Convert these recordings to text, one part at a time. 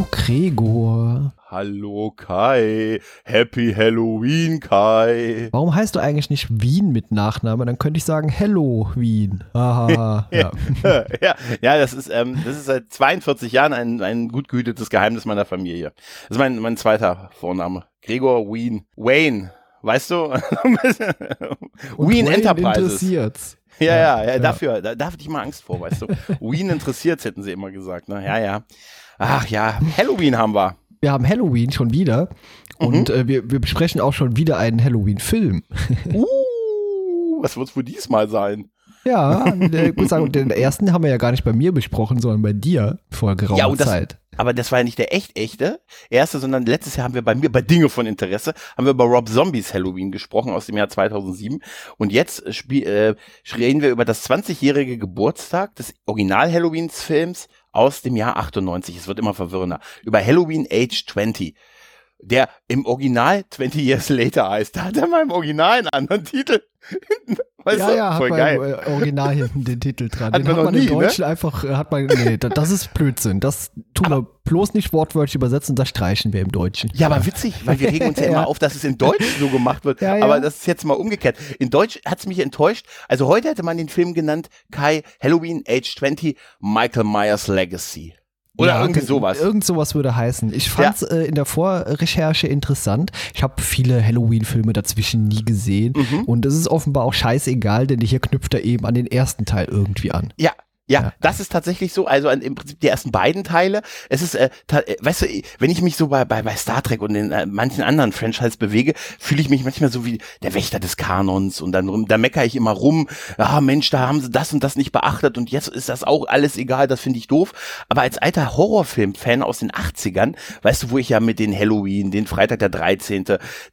Hallo Gregor. Hallo Kai. Happy Halloween Kai. Warum heißt du eigentlich nicht Wien mit Nachnamen? Dann könnte ich sagen Hello Wien. Aha. ja. ja, ja, das ist, ähm, das ist seit 42 Jahren ein, ein gut gehütetes Geheimnis meiner Familie. Das ist mein, mein zweiter Vorname. Gregor Wien. Wayne. Weißt du? Wien Enterprises. Interessiert's. Ja, ja, ja, dafür, da, da hatte ich mal Angst vor, weißt du. Wien interessiert, hätten sie immer gesagt, ne? Ja, ja. Ach ja, Halloween haben wir. Wir haben Halloween schon wieder mhm. und äh, wir, wir besprechen auch schon wieder einen Halloween-Film. uh, was wird es wohl diesmal sein? Ja, ich muss sagen, den ersten haben wir ja gar nicht bei mir besprochen, sondern bei dir vor geraumer ja, das, Zeit. Aber das war ja nicht der echt echte erste, sondern letztes Jahr haben wir bei mir bei Dinge von Interesse haben wir über Rob Zombies Halloween gesprochen aus dem Jahr 2007 und jetzt äh, reden wir über das 20-jährige Geburtstag des Original Halloweens Films aus dem Jahr 98. Es wird immer verwirrender. Über Halloween Age 20 der im Original 20 Years Later heißt. Da hat er mal im Original einen anderen Titel. Weißt ja, du? ja, Voll hat geil. beim äh, Original hinten den Titel dran. Hat den man hat man nie, im ne? Deutschen ne? einfach, äh, hat man, nee, das ist Blödsinn. Das tun aber, wir bloß nicht wortwörtlich übersetzen, das streichen wir im Deutschen. Ja, aber witzig, weil wir regen uns ja, ja, immer auf, dass es in Deutsch so gemacht wird. Ja, ja. Aber das ist jetzt mal umgekehrt. In Deutsch hat es mich enttäuscht. Also heute hätte man den Film genannt Kai Halloween Age 20 Michael Myers Legacy. Oder ja, irgendwie sowas. Irgend sowas würde heißen. Ich fand es ja. äh, in der Vorrecherche interessant. Ich habe viele Halloween-Filme dazwischen nie gesehen. Mhm. Und es ist offenbar auch scheißegal, denn hier knüpft er eben an den ersten Teil irgendwie an. Ja, ja, ja, das ist tatsächlich so. Also im Prinzip die ersten beiden Teile. Es ist, äh, äh, weißt du, wenn ich mich so bei, bei, bei Star Trek und in äh, manchen anderen Franchise bewege, fühle ich mich manchmal so wie der Wächter des Kanons und dann da meckere ich immer rum. Ah, Mensch, da haben sie das und das nicht beachtet und jetzt ist das auch alles egal, das finde ich doof. Aber als alter Horrorfilm-Fan aus den 80ern, weißt du, wo ich ja mit den Halloween, den Freitag der 13.,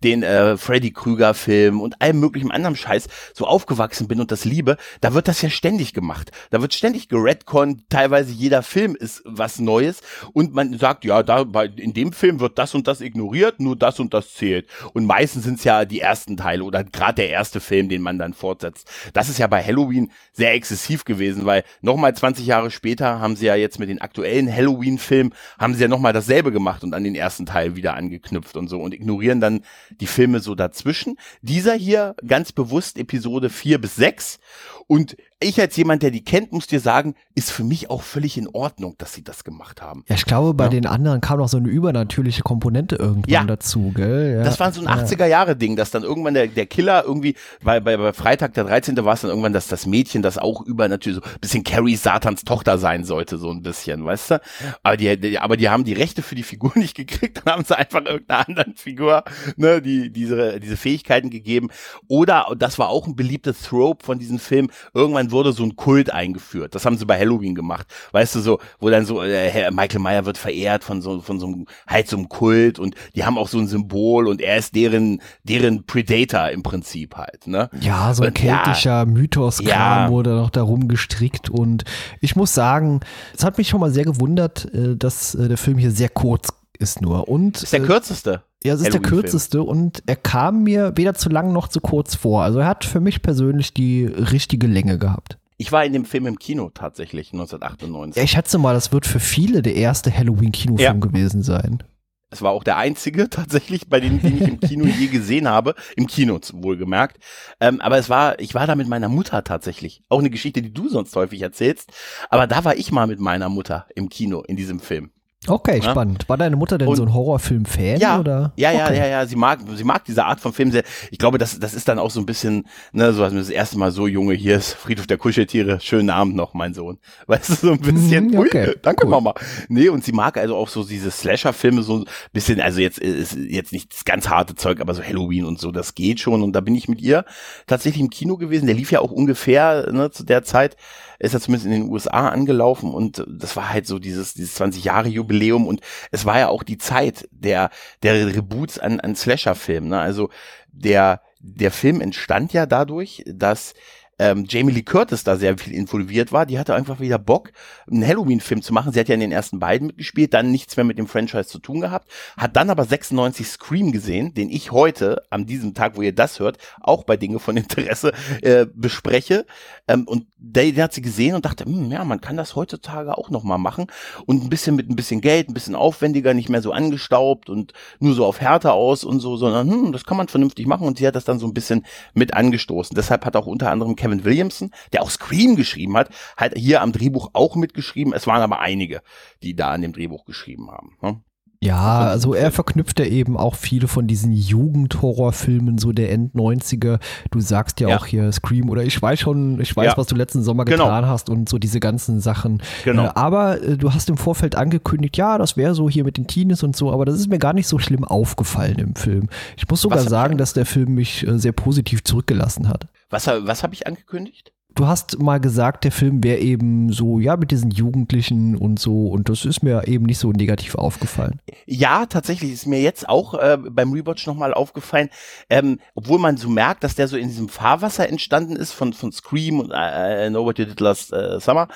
den äh, Freddy Krüger-Film und allem möglichen anderen Scheiß so aufgewachsen bin und das liebe, da wird das ja ständig gemacht. Da wird ständig geredconnt, teilweise jeder Film ist was Neues und man sagt, ja, da bei, in dem Film wird das und das ignoriert, nur das und das zählt. Und meistens sind es ja die ersten Teile oder gerade der erste Film, den man dann fortsetzt. Das ist ja bei Halloween sehr exzessiv gewesen, weil nochmal 20 Jahre später haben sie ja jetzt mit den aktuellen Halloween-Filmen, haben sie ja nochmal dasselbe gemacht und an den ersten Teil wieder angeknüpft und so und ignorieren dann die Filme so dazwischen. Dieser hier ganz bewusst Episode 4 bis 6 und ich als jemand, der die kennt, muss dir sagen, ist für mich auch völlig in Ordnung, dass sie das gemacht haben. Ja, ich glaube, bei ja. den anderen kam noch so eine übernatürliche Komponente irgendwann ja. dazu, gell? Ja. Das war so ein 80er-Jahre-Ding, dass dann irgendwann der, der Killer irgendwie, weil bei, bei Freitag der 13. war es dann irgendwann, dass das Mädchen, das auch übernatürlich so ein bisschen Carrie Satans Tochter sein sollte, so ein bisschen, weißt du? Aber die, die, aber die haben die Rechte für die Figur nicht gekriegt, dann haben sie einfach irgendeiner anderen Figur, ne, die, diese, diese Fähigkeiten gegeben. Oder, das war auch ein beliebtes Trope von diesem Film, irgendwann wurde so ein Kult eingeführt. Das haben sie bei Halloween gemacht. Weißt du, so, wo dann so, äh, Michael Meyer wird verehrt von so, von so einem, halt so einem Kult und die haben auch so ein Symbol und er ist deren, deren Predator im Prinzip halt, ne? Ja, so ein keltischer ja, Mythos-Kram ja. wurde noch darum gestrickt und ich muss sagen, es hat mich schon mal sehr gewundert, äh, dass äh, der Film hier sehr kurz ist nur und. Ist der kürzeste. Ja, es ist der kürzeste und er kam mir weder zu lang noch zu kurz vor. Also er hat für mich persönlich die richtige Länge gehabt. Ich war in dem Film im Kino tatsächlich 1998. Ja, ich schätze mal, das wird für viele der erste Halloween-Kinofilm ja. gewesen sein. Es war auch der einzige tatsächlich, bei denen, den ich im Kino je gesehen habe. Im Kino wohlgemerkt. Ähm, aber es war, ich war da mit meiner Mutter tatsächlich. Auch eine Geschichte, die du sonst häufig erzählst. Aber da war ich mal mit meiner Mutter im Kino in diesem Film. Okay, ja? spannend. War deine Mutter denn und, so ein Horrorfilm-Fan? Ja, oder? ja, ja, okay. ja, ja. Sie mag, sie mag diese Art von Film sehr. Ich glaube, das, das ist dann auch so ein bisschen, ne, so als das erste Mal so Junge, hier ist Friedhof der Kuscheltiere. Schönen Abend noch, mein Sohn. Weißt du, so ein bisschen. Mm, okay. Ui, danke, cool. Mama. Nee, und sie mag also auch so diese Slasher-Filme so ein bisschen, also jetzt ist jetzt nicht das ganz harte Zeug, aber so Halloween und so, das geht schon. Und da bin ich mit ihr tatsächlich im Kino gewesen. Der lief ja auch ungefähr ne, zu der Zeit ist er zumindest in den USA angelaufen und das war halt so dieses, dieses 20 Jahre Jubiläum und es war ja auch die Zeit der, der Reboots an, an Slasher-Filmen, ne? Also der, der Film entstand ja dadurch, dass ähm, Jamie Lee Curtis da sehr viel involviert war. Die hatte einfach wieder Bock, einen Halloween-Film zu machen. Sie hat ja in den ersten beiden mitgespielt, dann nichts mehr mit dem Franchise zu tun gehabt, hat dann aber 96 Scream gesehen, den ich heute, an diesem Tag, wo ihr das hört, auch bei Dinge von Interesse äh, bespreche. Ähm, und den, den hat sie gesehen und dachte, hm, ja, man kann das heutzutage auch nochmal machen und ein bisschen mit ein bisschen Geld, ein bisschen aufwendiger, nicht mehr so angestaubt und nur so auf Härte aus und so, sondern hm, das kann man vernünftig machen und sie hat das dann so ein bisschen mit angestoßen. Deshalb hat auch unter anderem Kevin Williamson, der auch Scream geschrieben hat, halt hier am Drehbuch auch mitgeschrieben. Es waren aber einige, die da an dem Drehbuch geschrieben haben. Ne? Ja, also er verknüpft ja eben auch viele von diesen Jugendhorrorfilmen so der End-90er. Du sagst ja, ja, auch hier Scream oder ich weiß schon, ich weiß, ja. was du letzten Sommer genau. getan hast und so diese ganzen Sachen. Genau. Äh, aber äh, du hast im Vorfeld angekündigt, ja, das wäre so hier mit den Teenies und so, aber das ist mir gar nicht so schlimm aufgefallen im Film. Ich muss sogar sagen, dass der Film mich äh, sehr positiv zurückgelassen hat. Was, was habe ich angekündigt? Du hast mal gesagt, der Film wäre eben so, ja, mit diesen Jugendlichen und so, und das ist mir eben nicht so negativ aufgefallen. Ja, tatsächlich ist mir jetzt auch äh, beim Rewatch nochmal aufgefallen, ähm, obwohl man so merkt, dass der so in diesem Fahrwasser entstanden ist von, von Scream und äh, Nobody Did Last äh, Summer,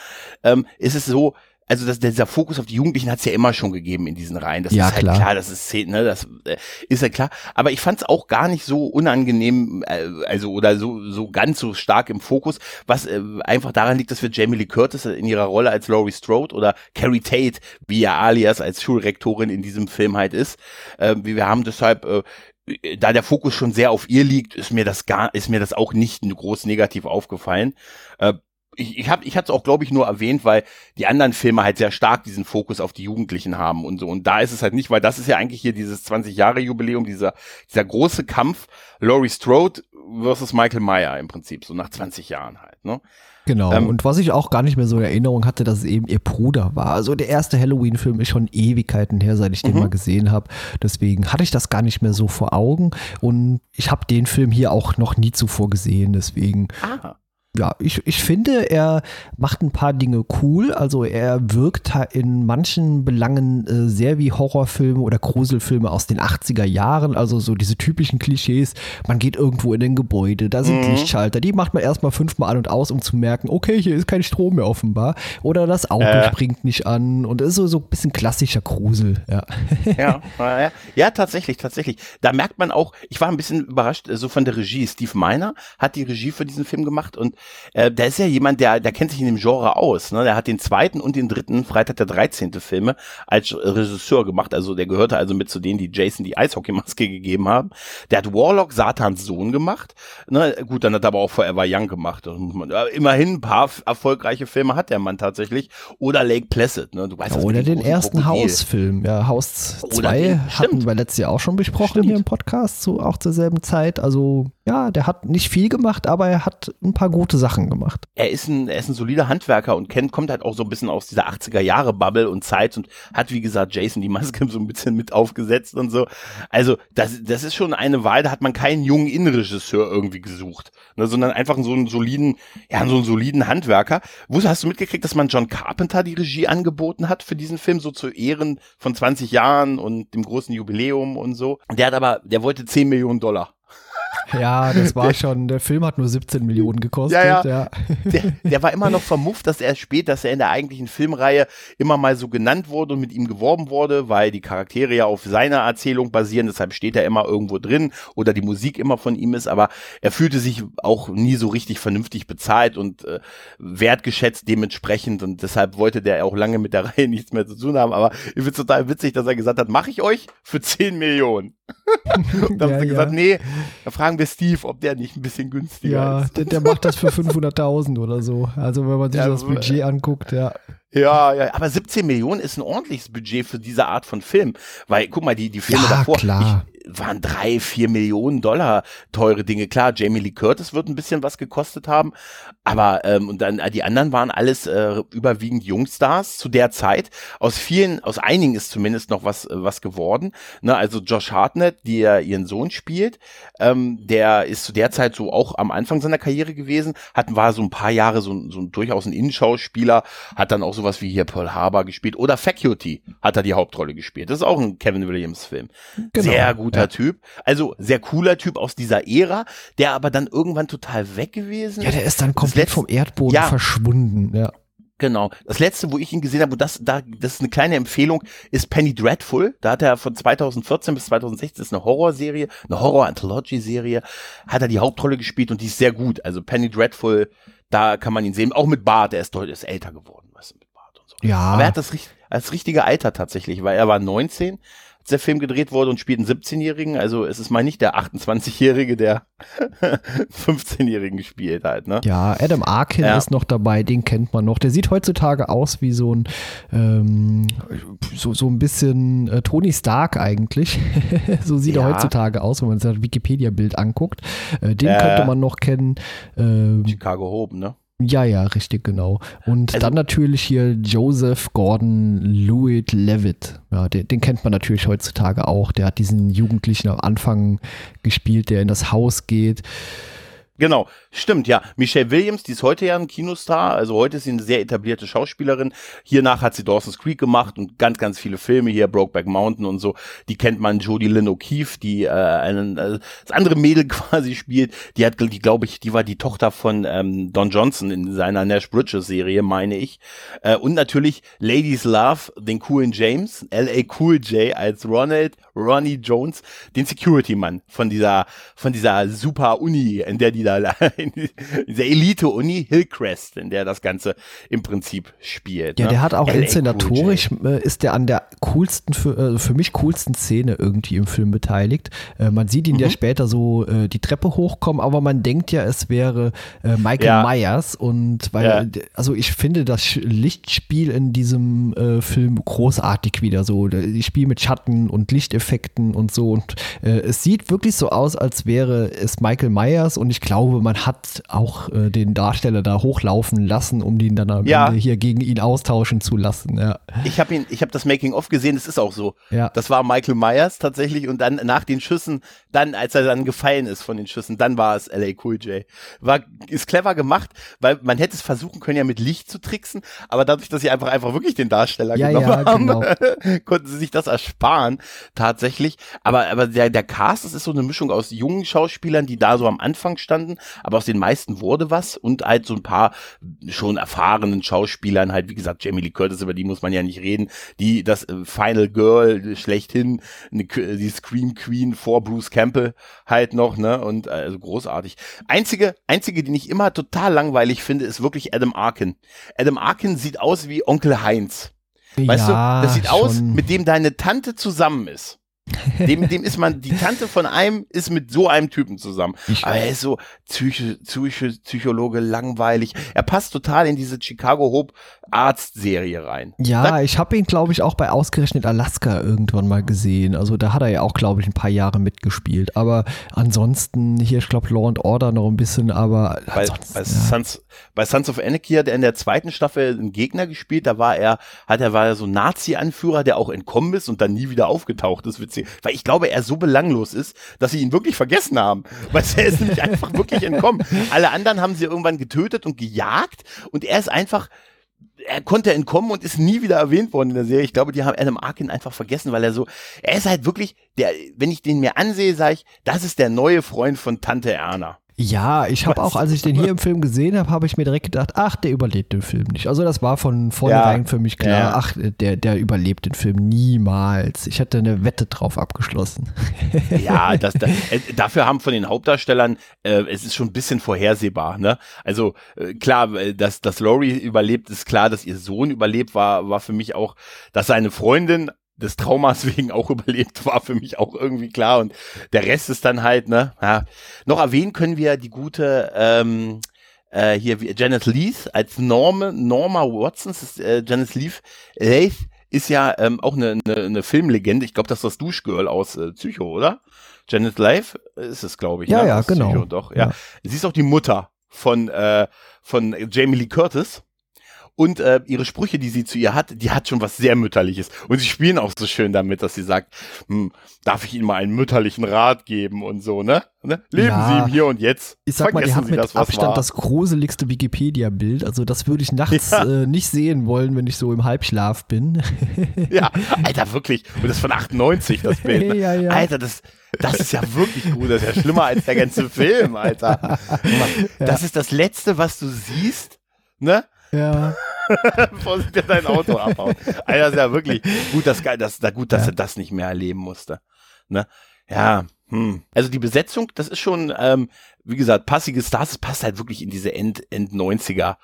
ähm, ist es so, also das, dieser Fokus auf die Jugendlichen hat es ja immer schon gegeben in diesen Reihen. Das ja, ist halt klar. klar, das ist ne, das äh, ist ja klar. Aber ich fand es auch gar nicht so unangenehm, äh, also oder so so ganz so stark im Fokus, was äh, einfach daran liegt, dass wir Jamie Lee Curtis in ihrer Rolle als Laurie Strode oder Carrie Tate, wie ja alias als Schulrektorin in diesem Film halt ist, äh, wir haben deshalb äh, da der Fokus schon sehr auf ihr liegt, ist mir das gar, ist mir das auch nicht groß negativ aufgefallen. Äh, ich, ich habe ich hatte es auch glaube ich nur erwähnt, weil die anderen Filme halt sehr stark diesen Fokus auf die Jugendlichen haben und so und da ist es halt nicht, weil das ist ja eigentlich hier dieses 20 Jahre Jubiläum, dieser dieser große Kampf Laurie Strode versus Michael Meyer im Prinzip so nach 20 Jahren halt, ne? Genau. Ähm, und was ich auch gar nicht mehr so in Erinnerung hatte, dass es eben ihr Bruder war. Also der erste Halloween-Film ist schon Ewigkeiten her, seit ich den mhm. mal gesehen habe. Deswegen hatte ich das gar nicht mehr so vor Augen. Und ich habe den Film hier auch noch nie zuvor gesehen. Deswegen ah ja, ich, ich finde, er macht ein paar Dinge cool. Also er wirkt in manchen Belangen äh, sehr wie Horrorfilme oder Gruselfilme aus den 80er Jahren. Also so diese typischen Klischees. Man geht irgendwo in ein Gebäude, da sind mhm. Lichtschalter. Die macht man erstmal fünfmal an und aus, um zu merken, okay, hier ist kein Strom mehr offenbar. Oder das Auto äh. springt nicht an. Und das ist so, so ein bisschen klassischer Grusel. Ja. ja, ja, ja, tatsächlich, tatsächlich. Da merkt man auch, ich war ein bisschen überrascht, so von der Regie. Steve Miner hat die Regie für diesen Film gemacht und äh, der ist ja jemand, der, der kennt sich in dem Genre aus. Ne? Der hat den zweiten und den dritten Freitag der 13. Filme als Regisseur gemacht. Also der gehörte also mit zu denen, die Jason die Eishockeymaske gegeben haben. Der hat Warlock, Satans Sohn gemacht. Ne? Gut, dann hat er aber auch Forever Young gemacht. Immerhin ein paar erfolgreiche Filme hat der Mann tatsächlich. Oder Lake Placid. Ne? Du weißt, ja, oder den ersten Hausfilm. Ja, Haus 2 hatten wir letztes Jahr auch schon besprochen stimmt. hier im Podcast, so auch zur selben Zeit. Also ja, der hat nicht viel gemacht, aber er hat ein paar gute Sachen gemacht. Er ist ein, er ist ein solider Handwerker und kennt, kommt halt auch so ein bisschen aus dieser 80er Jahre Bubble und Zeit und hat, wie gesagt, Jason die Maske so ein bisschen mit aufgesetzt und so. Also, das, das ist schon eine Wahl, da hat man keinen jungen Innenregisseur irgendwie gesucht, ne, sondern einfach so einen soliden, ja, so einen soliden Handwerker. Wo hast du mitgekriegt, dass man John Carpenter die Regie angeboten hat für diesen Film, so zu Ehren von 20 Jahren und dem großen Jubiläum und so? Der hat aber, der wollte 10 Millionen Dollar. Ja, das war schon, der Film hat nur 17 Millionen gekostet. Ja, ja. ja. Der, der, war immer noch vermufft, dass er spät, dass er in der eigentlichen Filmreihe immer mal so genannt wurde und mit ihm geworben wurde, weil die Charaktere ja auf seiner Erzählung basieren, deshalb steht er immer irgendwo drin oder die Musik immer von ihm ist, aber er fühlte sich auch nie so richtig vernünftig bezahlt und äh, wertgeschätzt dementsprechend und deshalb wollte der auch lange mit der Reihe nichts mehr zu tun haben, aber ich finde es total witzig, dass er gesagt hat, mache ich euch für 10 Millionen. und dann ja, haben sie ja. gesagt, nee, da fragen wir Steve, ob der nicht ein bisschen günstiger ja, ist. Ja, der, der, macht das für 500.000 oder so. Also wenn man sich das Budget anguckt, ja. Ja, ja, aber 17 Millionen ist ein ordentliches Budget für diese Art von Film. Weil, guck mal, die, die Filme ja, davor, klar. Waren drei, vier Millionen Dollar teure Dinge. Klar, Jamie Lee Curtis wird ein bisschen was gekostet haben, aber ähm, und dann die anderen waren alles äh, überwiegend Jungstars zu der Zeit. Aus vielen, aus einigen ist zumindest noch was äh, was geworden. Ne, also Josh Hartnett, der ihren Sohn spielt, ähm, der ist zu der Zeit so auch am Anfang seiner Karriere gewesen, hat war so ein paar Jahre so, so durchaus ein Innenschauspieler, hat dann auch sowas wie hier Pearl Harbor gespielt oder Faculty hat er die Hauptrolle gespielt. Das ist auch ein Kevin Williams Film. Genau. Sehr gut guter Ja. Typ. Also sehr cooler Typ aus dieser Ära, der aber dann irgendwann total weg gewesen Ja, der ist dann komplett vom Erdboden Ja. verschwunden. Ja. Genau. Das letzte, wo ich ihn gesehen habe, und das, da, das ist eine kleine Empfehlung, ist Penny Dreadful. Da hat er von 2014 bis 2016 das ist eine Horrorserie, eine Horror-Anthology-Serie, hat er die Hauptrolle gespielt und die ist sehr gut. Also Penny Dreadful, da kann man ihn sehen. Auch mit Bart, er ist deutlich ist älter geworden, weißt du, mit Bart und so. Ja. Aber er hat das als richtige Alter tatsächlich, weil er war 19, als der Film gedreht wurde und spielt einen 17-Jährigen. Also es ist mal nicht der 28-Jährige, der 15-Jährigen spielt halt, ne? Ja, Adam Arkin Ja. ist noch dabei, den kennt man noch. Der sieht heutzutage aus wie so ein ähm, so, so ein bisschen äh, Tony Stark eigentlich. so sieht er Ja. heutzutage aus, wenn man sich das Wikipedia-Bild anguckt. Äh, den Ja. könnte man noch kennen. Ähm, Chicago Hope, ne? Ja, ja, richtig, genau. Und Also- dann natürlich hier Joseph Gordon Lewitt Levitt. Ja, den, den kennt man natürlich heutzutage auch. Der hat diesen Jugendlichen am Anfang gespielt, der in das Haus geht. Genau, stimmt, ja. Michelle Williams, die ist heute ja ein Kinostar, also heute ist sie eine sehr etablierte Schauspielerin. Hiernach hat sie Dawson's Creek gemacht und ganz, ganz viele Filme hier, Brokeback Mountain und so. Die kennt man, Jodie Lynn O'Keefe, die äh, einen, äh, das andere Mädel quasi spielt. Die hat, die glaube ich, die war die Tochter von ähm, Don Johnson in seiner Nash Bridges Serie, meine ich. Äh, und natürlich Ladies Love, den coolen James, L.A. Cool J als Ronald Ronnie Jones, den Security-Mann von dieser, von dieser super Uni, in der die da, in dieser Elite-Uni Hillcrest, in der das Ganze im Prinzip spielt. Ja, ne? der hat auch Cool inszenatorisch, J. äh, ist der an der coolsten, für, äh, für mich coolsten Szene irgendwie im Film beteiligt. Äh, man sieht ihn ja Mhm. später so die Treppe hochkommen, aber man denkt ja, es wäre Michael Ja. Myers und weil, Ja. also ich finde das Lichtspiel in diesem Film großartig wieder so. Die Spiel mit Schatten und Lichteffekten und so und es sieht wirklich so aus, als wäre es Michael Myers und ich glaube, man hat auch äh, den Darsteller da hochlaufen lassen, um den dann am Ja. Ende hier gegen ihn austauschen zu lassen. Ja, Ich habe ihn, ich habe das Making of gesehen. Das ist auch so. ja. Das war Michael Myers tatsächlich und dann nach den Schüssen, dann als er dann gefallen ist von den Schüssen, dann war es LA Cool J. War ist clever gemacht, weil man hätte es versuchen können ja mit Licht zu tricksen, aber dadurch, dass sie einfach einfach wirklich den Darsteller Ja, genommen ja, haben, genau. konnten sie sich das ersparen tatsächlich. Aber aber der der Cast, das ist so eine Mischung aus jungen Schauspielern, die da so am Anfang standen, aber aus den meisten wurde was und halt so ein paar schon erfahrenen Schauspielern halt wie gesagt Jamie Lee Curtis über die muss man ja nicht reden, die das äh, Final Girl schlechthin, Qu- die Scream Queen vor Bruce Campbell halt noch, ne? Und also großartig. Einzige, einzige, die ich immer total langweilig finde, ist wirklich Adam Arkin. Adam Arkin sieht aus wie Onkel Heinz. Weißt ja, du, das sieht aus, schon. mit dem deine Tante zusammen ist. Dem, dem ist man, die Tante von einem ist mit so einem Typen zusammen. Ich- Aber er ist so Psycho, Psycho, Psychologe, langweilig. Er passt total in diese Chicago Hope Arzt-Serie rein. Ja, ich habe ihn, glaube ich, auch bei Ausgerechnet Alaska irgendwann mal gesehen. Also da hat er ja auch, glaube ich, ein paar Jahre mitgespielt. Aber ansonsten hier, ich glaube, Law and Order noch ein bisschen, aber Bei, bei, ja. Sons, bei Sons of Anarchy hat er in der zweiten Staffel einen Gegner gespielt. Da war er, hat er war er so ein Nazi-Anführer, der auch entkommen ist und dann nie wieder aufgetaucht ist. Witzig. Weil ich glaube, er so belanglos ist, dass sie ihn wirklich vergessen haben. Weil er ist nämlich einfach wirklich entkommen. Alle anderen haben sie irgendwann getötet und gejagt und er ist einfach er konnte entkommen und ist nie wieder erwähnt worden in der Serie. Ich glaube, die haben Adam Arkin einfach vergessen, weil er so, er ist halt wirklich, der, wenn ich den mir ansehe, sage ich, das ist der neue Freund von Tante Erna. Ja, ich habe auch, als ich den hier im Film gesehen habe, habe ich mir direkt gedacht, ach, der überlebt den Film nicht. Also das war von vornherein Ja. für mich klar, Ja. ach, der, der überlebt den Film niemals. Ich hatte eine Wette drauf abgeschlossen. Ja, das, das, äh, dafür haben von den Hauptdarstellern, äh, es ist schon ein bisschen vorhersehbar, ne? Also äh, klar, äh, dass, dass Laurie überlebt, ist klar, dass ihr Sohn überlebt, war, war für mich auch, dass seine Freundin des Traumas wegen auch überlebt, war für mich auch irgendwie klar. Und der Rest ist dann halt, ne? Ja. Noch erwähnen können wir die gute ähm, äh, hier wie Janet Leith als Norma, Norma Watson, ist, äh, Janet Leith, Leith ist ja ähm, auch eine, eine, eine Filmlegende. Ich glaube, das ist das Duschgirl aus äh, Psycho, oder? Janet Leith ist es, glaube ich. Ja, ne? ja, Aus genau. Psycho, doch, ja. Ja. Sie ist auch die Mutter von, äh, von Jamie Lee Curtis. Und äh, ihre Sprüche, die sie zu ihr hat, die hat schon was sehr Mütterliches. Und sie spielen auch so schön damit, dass sie sagt, hm, darf ich Ihnen mal einen mütterlichen Rat geben und so, ne? ne? Leben Ja. Sie im Hier und Jetzt. Ich sag mal, die Vergessen hat mit das, Abstand war. das gruseligste Wikipedia-Bild. Also das würde ich nachts Ja. äh, nicht sehen wollen, wenn ich so im Halbschlaf bin. Ja, Alter, wirklich. Und das von 98, das Bild. ne? Ja, ja. Alter, das, das ist ja wirklich gut. Das ist ja schlimmer als der ganze Film, Alter. Das ist das Letzte, was du siehst, ne? Ja. Bevor sie dir dein Auto abhauen. Alter, das ist ja wirklich gut, dass, dass, da gut, dass Ja. er das nicht mehr erleben musste. Ne? Ja, hm. Also die Besetzung, das ist schon, ähm, wie gesagt, passige Stars, das passt halt wirklich in diese End, End 90er,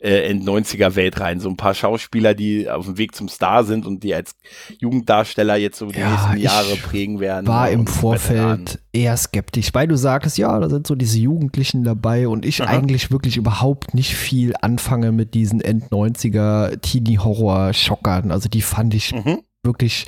äh, End 90er Welt rein. So ein paar Schauspieler, die auf dem Weg zum Star sind und die als Jugenddarsteller jetzt so die Ja, nächsten Jahre prägen werden. War im Und Veteranen. Vorfeld eher skeptisch, weil du sagtest, ja, da sind so diese Jugendlichen dabei und ich Aha. eigentlich wirklich überhaupt nicht viel anfange mit diesen End-90er Teenie-Horror-Schockern. Also die fand ich Mhm. wirklich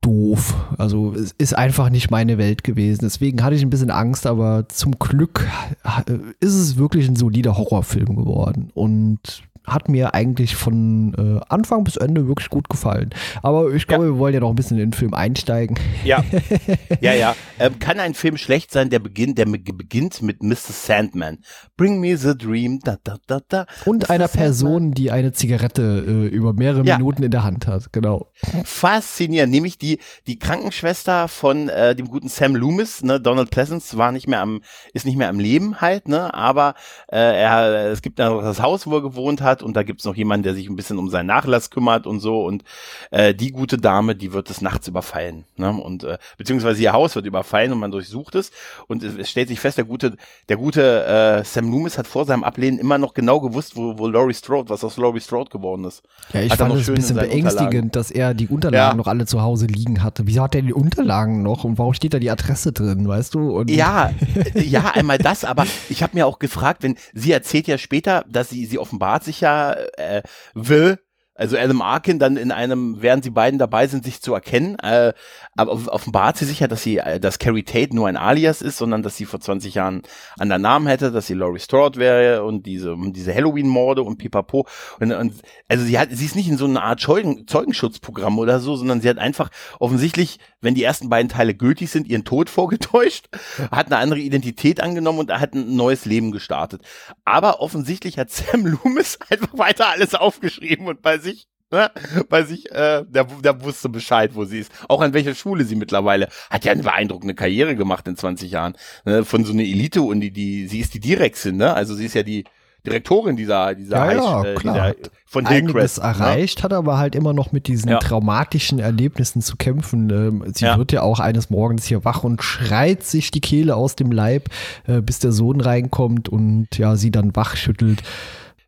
doof. Also es ist einfach nicht meine Welt gewesen. Deswegen hatte ich ein bisschen Angst, aber zum Glück äh, ist es wirklich ein solider Horrorfilm geworden und hat mir eigentlich von äh, Anfang bis Ende wirklich gut gefallen. Aber ich glaube, wir wollen ja noch ein bisschen in den Film einsteigen. Ja, ja, ja. Ähm, kann ein Film schlecht sein, der beginnt, der be- beginnt mit Mr. Sandman? Bring me the dream, da, da, da, da. Und Mr. einer Sandman. Person, die eine Zigarette äh, über mehrere Ja. Minuten in der Hand hat. Genau. Faszinierend, nämlich die, die Krankenschwester von äh, dem guten Sam Loomis, ne, Donald Pleasance war nicht mehr am, ist nicht mehr am Leben halt, ne, aber äh, er, es gibt noch das Haus, wo er gewohnt hat und da gibt's noch jemanden, der sich ein bisschen um seinen Nachlass kümmert und so und äh, die gute Dame, die wird des Nachts überfallen, ne, und äh, beziehungsweise ihr Haus wird überfallen und man durchsucht es und es, es stellt sich fest, der gute, der gute äh, Sam Loomis hat vor seinem Ablehnen immer noch genau gewusst, wo, wo Laurie Strode, was aus Laurie Strode geworden ist. Ja, ich Hat fand es ein in bisschen beängstigend, Unterlagen. dass er die Unterlagen Ja. noch alle zu Hause liegen hatte. Wieso hat er die Unterlagen noch und warum steht da die Adresse drin, weißt du? Und Ja, ja, einmal das, aber ich habe mir auch gefragt, wenn sie erzählt ja später, dass sie sie offenbart sich ja äh, will, also Adam Arkin dann in einem, während sie beiden dabei sind, sich zu erkennen, äh, aber off- offenbart sie sich ja, dass sie, äh, dass Carrie Tate nur ein Alias ist, sondern dass sie vor 20 Jahren anderen Namen hätte, dass sie Laurie Strode wäre und diese, diese Halloween-Morde und pipapo. Und, und also sie hat, sie ist nicht in so einer Art Zeugen, Zeugenschutzprogramm oder so, sondern sie hat einfach offensichtlich, wenn die ersten beiden Teile gültig sind, ihren Tod vorgetäuscht, hat eine andere Identität angenommen und hat ein neues Leben gestartet. Aber offensichtlich hat Sam Loomis einfach weiter alles aufgeschrieben und bei sich Ne? Bei sich, äh, der, der wusste Bescheid, wo sie ist. Auch an welcher Schule sie mittlerweile. Hat ja eine beeindruckende Karriere gemacht in 20 Jahren. Ne? Von so einer Elite-Uni, die, sie ist die Direxin, ne? Also sie ist ja die Direktorin dieser, dieser, Ja, High- ja, äh, klar. dieser von Hillcrest. Ne? erreicht, hat aber halt immer noch mit diesen Ja. traumatischen Erlebnissen zu kämpfen. Ähm, Sie Ja. wird ja auch eines Morgens hier wach und schreit sich die Kehle aus dem Leib, äh, bis der Sohn reinkommt und ja, sie dann wach schüttelt.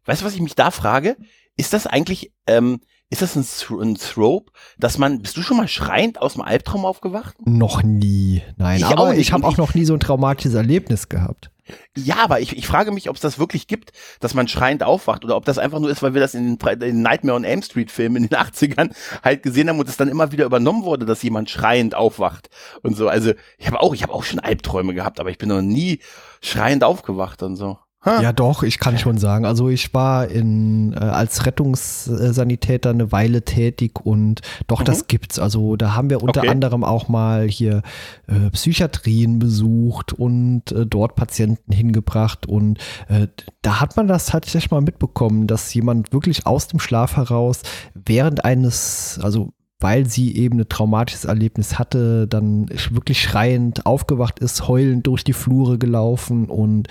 Weißt du, was ich mich da frage? Ist das eigentlich, ähm, ist das ein, ein Thrope, dass man, bist du schon mal schreiend aus dem Albtraum aufgewacht? Noch nie. Nein, Ich aber ich habe auch noch nie so ein traumatisches Erlebnis gehabt. Ja, aber ich, ich frage mich, ob es das wirklich gibt, dass man schreiend aufwacht oder ob das einfach nur ist, weil wir das in den, Fre- in den Nightmare on Elm Street Filmen in den 80ern halt gesehen haben und es dann immer wieder übernommen wurde, dass jemand schreiend aufwacht und so. Also ich habe auch, ich habe auch schon Albträume gehabt, aber ich bin noch nie schreiend aufgewacht und so. Ha. Ja, doch, ich kann schon sagen. Also ich war in, äh, als Rettungssanitäter eine Weile tätig und doch, Mhm. das gibt's. Also da haben wir unter Okay. anderem auch mal hier äh, Psychiatrien besucht und äh, dort Patienten hingebracht und äh, da hat man das tatsächlich mal mitbekommen, dass jemand wirklich aus dem Schlaf heraus während eines, also weil sie eben ein traumatisches Erlebnis hatte, dann wirklich schreiend aufgewacht ist, heulend durch die Flure gelaufen und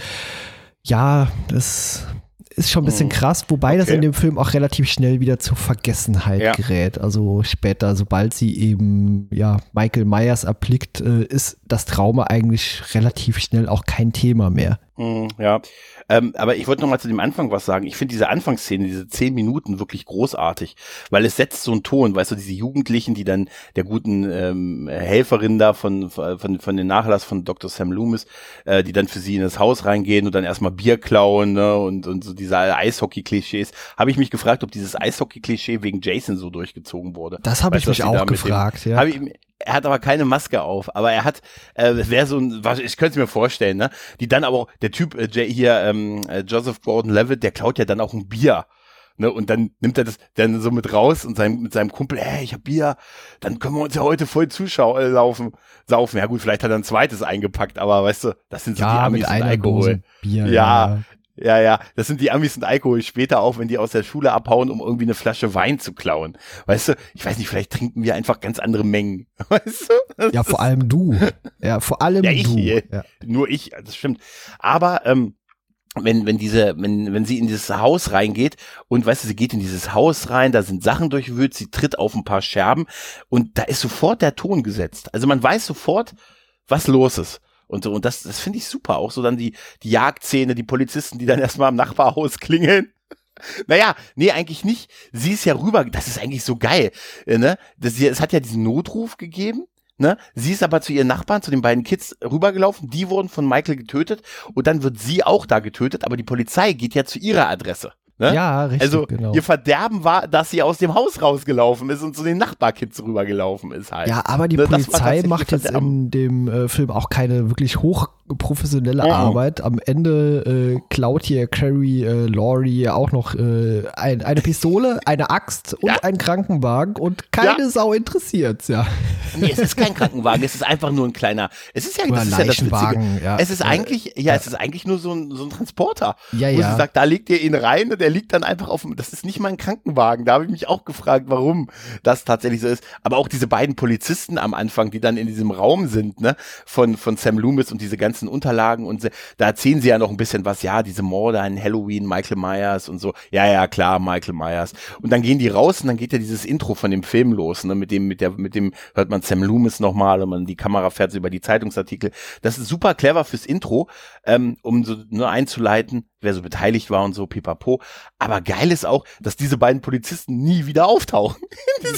ja, das ist schon ein bisschen Hm. krass, wobei das Okay. in dem Film auch relativ schnell wieder zur Vergessenheit Ja. gerät. Also später, sobald sie eben ja Michael Myers erblickt, äh, ist das Trauma eigentlich relativ schnell auch kein Thema mehr. Hm, ja, ähm, aber ich wollte noch mal zu dem Anfang was sagen. Ich finde diese Anfangsszene, diese zehn Minuten wirklich großartig, weil es setzt so einen Ton, weißt du, diese Jugendlichen, die dann der guten ähm, Helferin da von, von, von den Nachlass von Dr. Sam Loomis, äh, die dann für sie in das Haus reingehen und dann erstmal Bier klauen ne, und, und so diese Eishockey-Klischees. Habe ich mich gefragt, ob dieses Eishockey-Klischee wegen Jason so durchgezogen wurde. Das habe ich mich auch mit dem- gefragt, ja. Hab ich, er hat aber keine Maske auf, aber er hat, äh, es wäre so ein, was- ich könnte es mir vorstellen, ne? Die dann aber auch, der Typ äh, hier, ähm, äh, Joseph Gordon-Levitt, der klaut ja dann auch ein Bier Ne, und dann nimmt er das dann so mit raus und sein, mit seinem Kumpel, hey, ich hab Bier, dann können wir uns ja heute voll Zuschauer äh, laufen, saufen. Ja gut, vielleicht hat er ein zweites eingepackt, aber weißt du, das sind so ja, die Amis mit einer Alkohol. Bier. Ja, ja, ja, das sind die Amis und Alkohol später auch, wenn die aus der Schule abhauen, um irgendwie eine Flasche Wein zu klauen. Weißt du, ich weiß nicht, vielleicht trinken wir einfach ganz andere Mengen. Weißt du? Das Ja, vor allem du. Ja, vor allem Ja, ich du. hier. Ja. Nur ich, das stimmt. Aber ähm, wenn, wenn diese, wenn, wenn sie in dieses Haus reingeht und weißt du, sie geht in dieses Haus rein, da sind Sachen durchwühlt, sie tritt auf ein paar Scherben und da ist sofort der Ton gesetzt. Also man weiß sofort, was los ist. Und so, und das, das finde ich super. Auch so dann die, die Jagdszene, die Polizisten, die dann erstmal am Nachbarhaus klingeln. Naja, nee, eigentlich nicht. Sie ist ja rüber, das ist eigentlich so geil. äh, Ne? Das, es hat ja diesen Notruf gegeben. Ne? Sie ist aber zu ihren Nachbarn, zu den beiden Kids rübergelaufen. Die wurden von Michael getötet und dann wird sie auch da getötet. Aber die Polizei geht ja zu ihrer Adresse. Ne? ja, richtig, also genau. ihr Verderben war, dass sie aus dem Haus rausgelaufen ist und zu den Nachbarkids rübergelaufen ist halt. Ja, aber die Ne, Polizei macht jetzt in dem äh, Film auch keine wirklich hochprofessionelle Mhm. Arbeit. Am Ende äh, klaut hier Carrie äh, Laurie auch noch äh, ein, eine Pistole, eine Axt und Ja. einen Krankenwagen und keine Ja. Sau interessiert's, ja. Nee, es ist kein Krankenwagen, es ist einfach nur ein kleiner. Es ist ja, Oder das ist ja das Witzige. Ja. Es ist Äh, eigentlich, ja, es ist eigentlich nur so ein, so ein Transporter. Ja, wo ja. sie sagt, da legt ihr ihn rein und der liegt dann einfach auf dem, das ist nicht mal ein Krankenwagen. Da habe ich mich auch gefragt, warum das tatsächlich so ist. Aber auch diese beiden Polizisten am Anfang, die dann in diesem Raum sind, ne, von, von Sam Loomis und diese ganzen Unterlagen und da erzählen sie ja noch ein bisschen was, ja, diese Morde an Halloween, Michael Myers und so. Ja, ja, klar, Michael Myers. Und dann gehen die raus und dann geht ja dieses Intro von dem Film los, ne, mit dem, mit der, mit dem hört man Sam Loomis nochmal und man, die Kamera fährt so über die Zeitungsartikel. Das ist super clever fürs Intro, ähm, um so nur einzuleiten, wer so beteiligt war und so, pipapo. Aber geil ist auch, dass diese beiden Polizisten nie wieder auftauchen.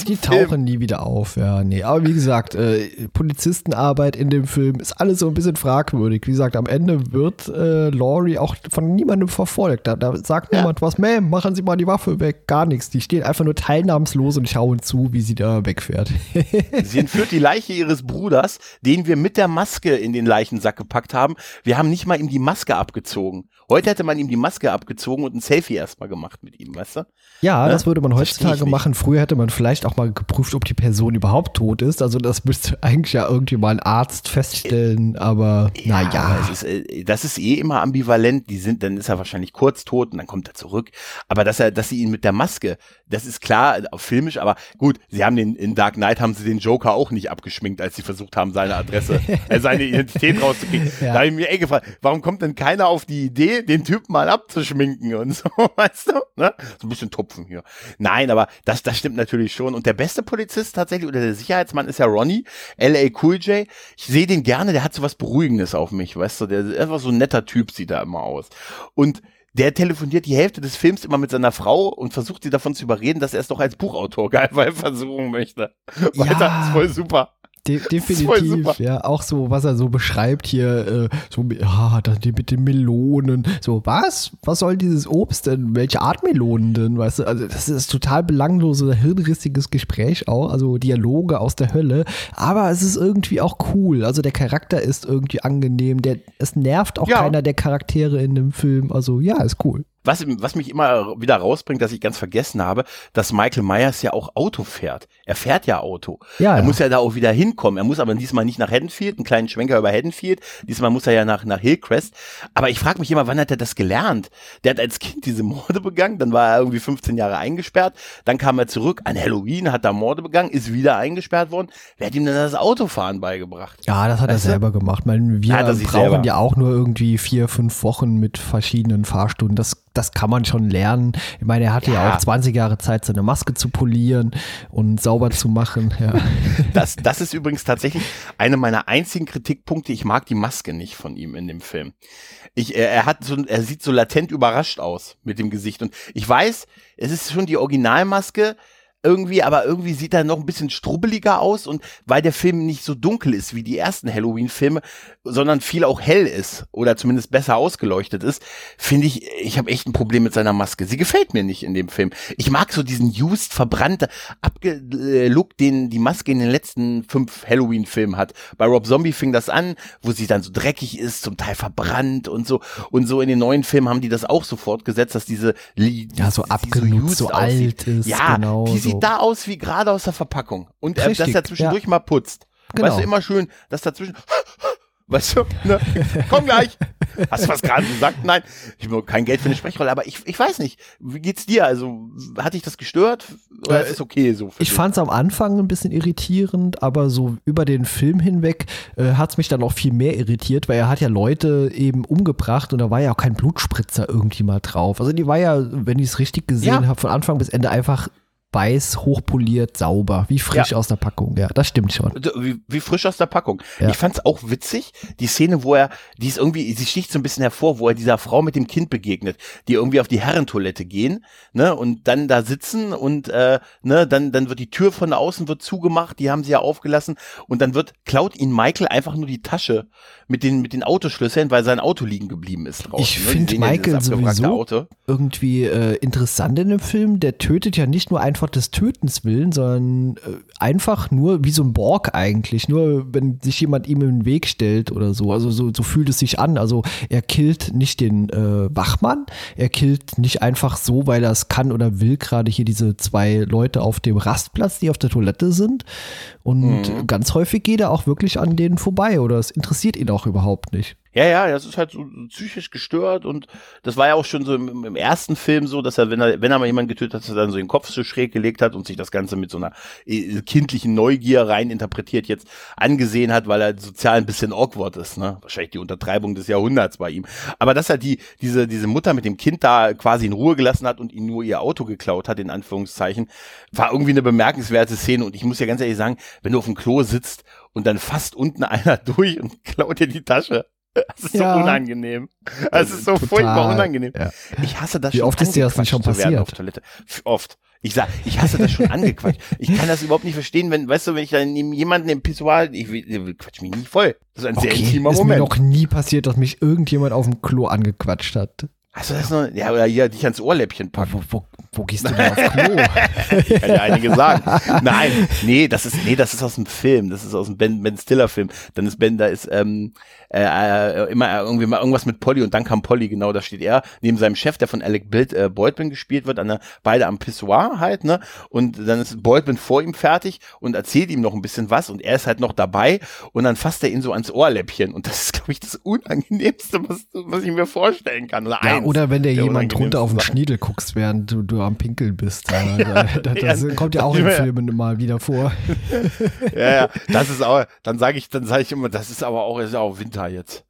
Die Film. tauchen nie wieder auf, ja, nee. Aber wie gesagt, äh, Polizistenarbeit in dem Film ist alles so ein bisschen fragwürdig. Wie gesagt, am Ende wird äh, Laurie auch von niemandem verfolgt. Da, da sagt Ja. niemand was, Ma'am, machen Sie mal die Waffe weg. Gar nichts. Die stehen einfach nur teilnahmslos und schauen zu, wie sie da wegfährt. Sie entführt die Leiche ihres Bruders, den wir mit der Maske in den Leichensack gepackt haben. Wir haben nicht mal ihm die Maske abgezogen. Heute hätte man ihm die Maske abgezogen und ein Selfie erstmal gemacht mit ihm, weißt du? Ja, Ne? das würde man heutzutage machen. Früher hätte man vielleicht auch mal geprüft, ob die Person überhaupt tot ist. Also das müsste eigentlich ja irgendwie mal ein Arzt feststellen, aber naja. aber Es ist, äh, das ist eh immer ambivalent. Die sind, dann ist er wahrscheinlich kurz tot und dann kommt er zurück. Aber dass er, dass sie ihn mit der Maske, das ist klar, filmisch, aber gut, sie haben den, in Dark Knight haben sie den Joker auch nicht abgeschminkt, als sie versucht haben, seine Adresse, äh, seine Identität rauszukriegen. Ja. Da habe ich mir eh gefragt, warum kommt denn keiner auf die Idee, den Typen mal abzuschminken und so, weißt du? Ne? So ein bisschen Tupfen hier. Nein, aber das, das stimmt natürlich schon. Und der beste Polizist tatsächlich oder der Sicherheitsmann ist ja Ronnie, L.A. Cool J. Ich sehe den gerne, der hat so was Beruhigendes auf mich, weißt du? Der ist einfach so ein netter Typ, sieht er immer aus. Und der telefoniert die Hälfte des Films immer mit seiner Frau und versucht sie davon zu überreden, dass er es doch als Buchautor geil versuchen möchte. Weiter, Ja. ist voll super. De definitiv, ja. Auch so, was er so beschreibt hier, äh, so, mit- ja, dann die mit den Melonen. So, was? Was soll dieses Obst denn? Welche Art Melonen denn? Weißt du, also das ist total belangloses, hirnrissiges Gespräch auch, also Dialoge aus der Hölle. Aber es ist irgendwie auch cool. Also der Charakter ist irgendwie angenehm. Der, es nervt auch Ja. keiner der Charaktere in dem Film. Also ja, ist cool. Was, was mich immer wieder rausbringt, dass ich ganz vergessen habe, dass Michael Myers ja auch Auto fährt. Er fährt ja Auto. Ja, er ja. muss ja da auch wieder hinkommen. Er muss aber diesmal nicht nach Haddonfield, einen kleinen Schwenker über Haddonfield. Diesmal muss er ja nach, nach Hillcrest. Aber ich frage mich immer, wann hat er das gelernt? Der hat als Kind diese Morde begangen, dann war er irgendwie 15 Jahre eingesperrt, dann kam er zurück, an Halloween hat er Morde begangen, ist wieder eingesperrt worden. Wer hat ihm denn das Autofahren beigebracht? Ja, das hat Weißt du? er selber gemacht. Meine, wir brauchen selber. ja auch nur irgendwie vier, fünf Wochen mit verschiedenen Fahrstunden. Das, das kann man schon lernen. Ich meine, er hatte ja. Ja. auch 20 Jahre Zeit, seine Maske zu polieren und sauber zu machen. Ja. Das, das ist übrigens tatsächlich eine meiner einzigen Kritikpunkte. Ich mag die Maske nicht von ihm in dem Film. Ich, er, er hat so, er sieht so latent überrascht aus mit dem Gesicht. Und ich weiß, es ist schon die Originalmaske, irgendwie, aber irgendwie sieht er noch ein bisschen strubbeliger aus und weil der Film nicht so dunkel ist wie die ersten Halloween-Filme, sondern viel auch hell ist oder zumindest besser ausgeleuchtet ist, finde ich, ich habe echt ein Problem mit seiner Maske. Sie gefällt mir nicht in dem Film. Ich mag so diesen used, verbrannte, Look, den die Maske in den letzten fünf Halloween-Filmen hat. Bei Rob Zombie fing das an, wo sie dann so dreckig ist, zum Teil verbrannt und so. Und so in den neuen Filmen haben die das auch so fortgesetzt, dass diese ja so abgenutzt, so, alt ist. Ja, genau, die sieht da aus wie gerade aus der Verpackung. Und äh, dass er zwischendurch ja. mal putzt. Genau. Weißt du, immer schön, dass dazwischen Weißt du, ne? komm gleich. Hast du was gerade gesagt? Nein, ich habe kein Geld für eine Sprechrolle, aber ich, ich weiß nicht. Wie geht's dir? Also, hat dich das gestört? Oder äh, ist okay so? ich fand es am Anfang ein bisschen irritierend, aber so über den Film hinweg äh, hat es mich dann auch viel mehr irritiert, weil er hat ja Leute eben umgebracht und da war ja auch kein Blutspritzer irgendwie mal drauf. Also die war ja, wenn ich es richtig gesehen ja. habe, von Anfang bis Ende einfach weiß, hochpoliert, sauber, wie frisch ja. aus der Packung. Ja, das stimmt schon. Wie, wie frisch aus der Packung. Ja. Ich fand's auch witzig, die Szene, wo er, die ist irgendwie, sie sticht so ein bisschen hervor, wo er dieser Frau mit dem Kind begegnet, die irgendwie auf die Herrentoilette gehen, ne, und dann da sitzen und äh, ne, dann dann wird die Tür von außen wird zugemacht, die haben sie ja aufgelassen und dann wird klaut ihn Michael einfach nur die Tasche mit den mit den Autoschlüsseln, weil sein Auto liegen geblieben ist draußen. Ich ne? finde Michael sowieso irgendwie äh, interessant in dem Film. Der tötet ja nicht nur einfach einfach des Tötens willen, sondern äh, einfach nur wie so ein Borg eigentlich. Nur wenn sich jemand ihm in den Weg stellt oder so. Also so, so fühlt es sich an. Also er killt nicht den äh, Wachmann, er killt nicht einfach so, weil er es kann oder will, gerade hier diese zwei Leute auf dem Rastplatz, die auf der Toilette sind. Und mhm. ganz häufig geht er auch wirklich an denen vorbei oder es interessiert ihn auch überhaupt nicht. Ja, ja, das ist halt so psychisch gestört und das war ja auch schon so im, im, ersten Film so, dass er, wenn er, wenn er mal jemanden getötet hat, dass er dann so den Kopf so schräg gelegt hat und sich das Ganze mit so einer äh, kindlichen Neugier rein interpretiert jetzt angesehen hat, weil er sozial ein bisschen awkward ist, ne? Wahrscheinlich die Untertreibung des Jahrhunderts bei ihm. Aber dass er die, diese, diese Mutter mit dem Kind da quasi in Ruhe gelassen hat und ihm nur ihr Auto geklaut hat, in Anführungszeichen, war irgendwie eine bemerkenswerte Szene und ich muss ja ganz ehrlich sagen, wenn du auf dem Klo sitzt und dann fasst unten einer durch und klaut dir die Tasche. Das ist ja. so unangenehm. Das ist so Total. furchtbar unangenehm. Ja. Ich hasse das Wie schon. Wie oft ist dir das schon passiert? Auf Toilette. Oft. Ich sag, ich hasse das schon angequatscht. Ich kann das überhaupt nicht verstehen, wenn, weißt du, wenn ich dann jemanden im Pissoir, ich, ich quatsch mich nie voll. Das ist ein okay, sehr intimer Moment. Ist mir noch nie passiert, dass mich irgendjemand auf dem Klo angequatscht hat. Hast du das noch? Ja, oder hier dich ans Ohrläppchen packen. Wo, wo, wo gehst du denn auf Klo? ich kann ja einige sagen. Nein, nee, das ist, nee, das ist aus dem Film. Das ist aus dem Ben, ben Stiller Film. Dann ist Ben, da ist, ähm, äh, äh, immer irgendwie mal irgendwas mit Polly und dann kam Polly, genau, da steht er neben seinem Chef, der von Alec Bild, äh, Baldwin gespielt wird, an der, beide am Pissoir halt, ne? Und dann ist Baldwin vor ihm fertig und erzählt ihm noch ein bisschen was und er ist halt noch dabei und dann fasst er ihn so ans Ohrläppchen und das ist, glaube ich, das Unangenehmste, was, was ich mir vorstellen kann. Oder, ja, oder wenn der, der jemand drunter auf den Schniedel guckst, während du, du am Pinkeln bist. Ja, das, das kommt ja auch in Filmen mal wieder vor. ja, ja, das ist auch, dann sage ich, dann sage ich immer, das ist aber auch, ist auch Winter Winter jetzt.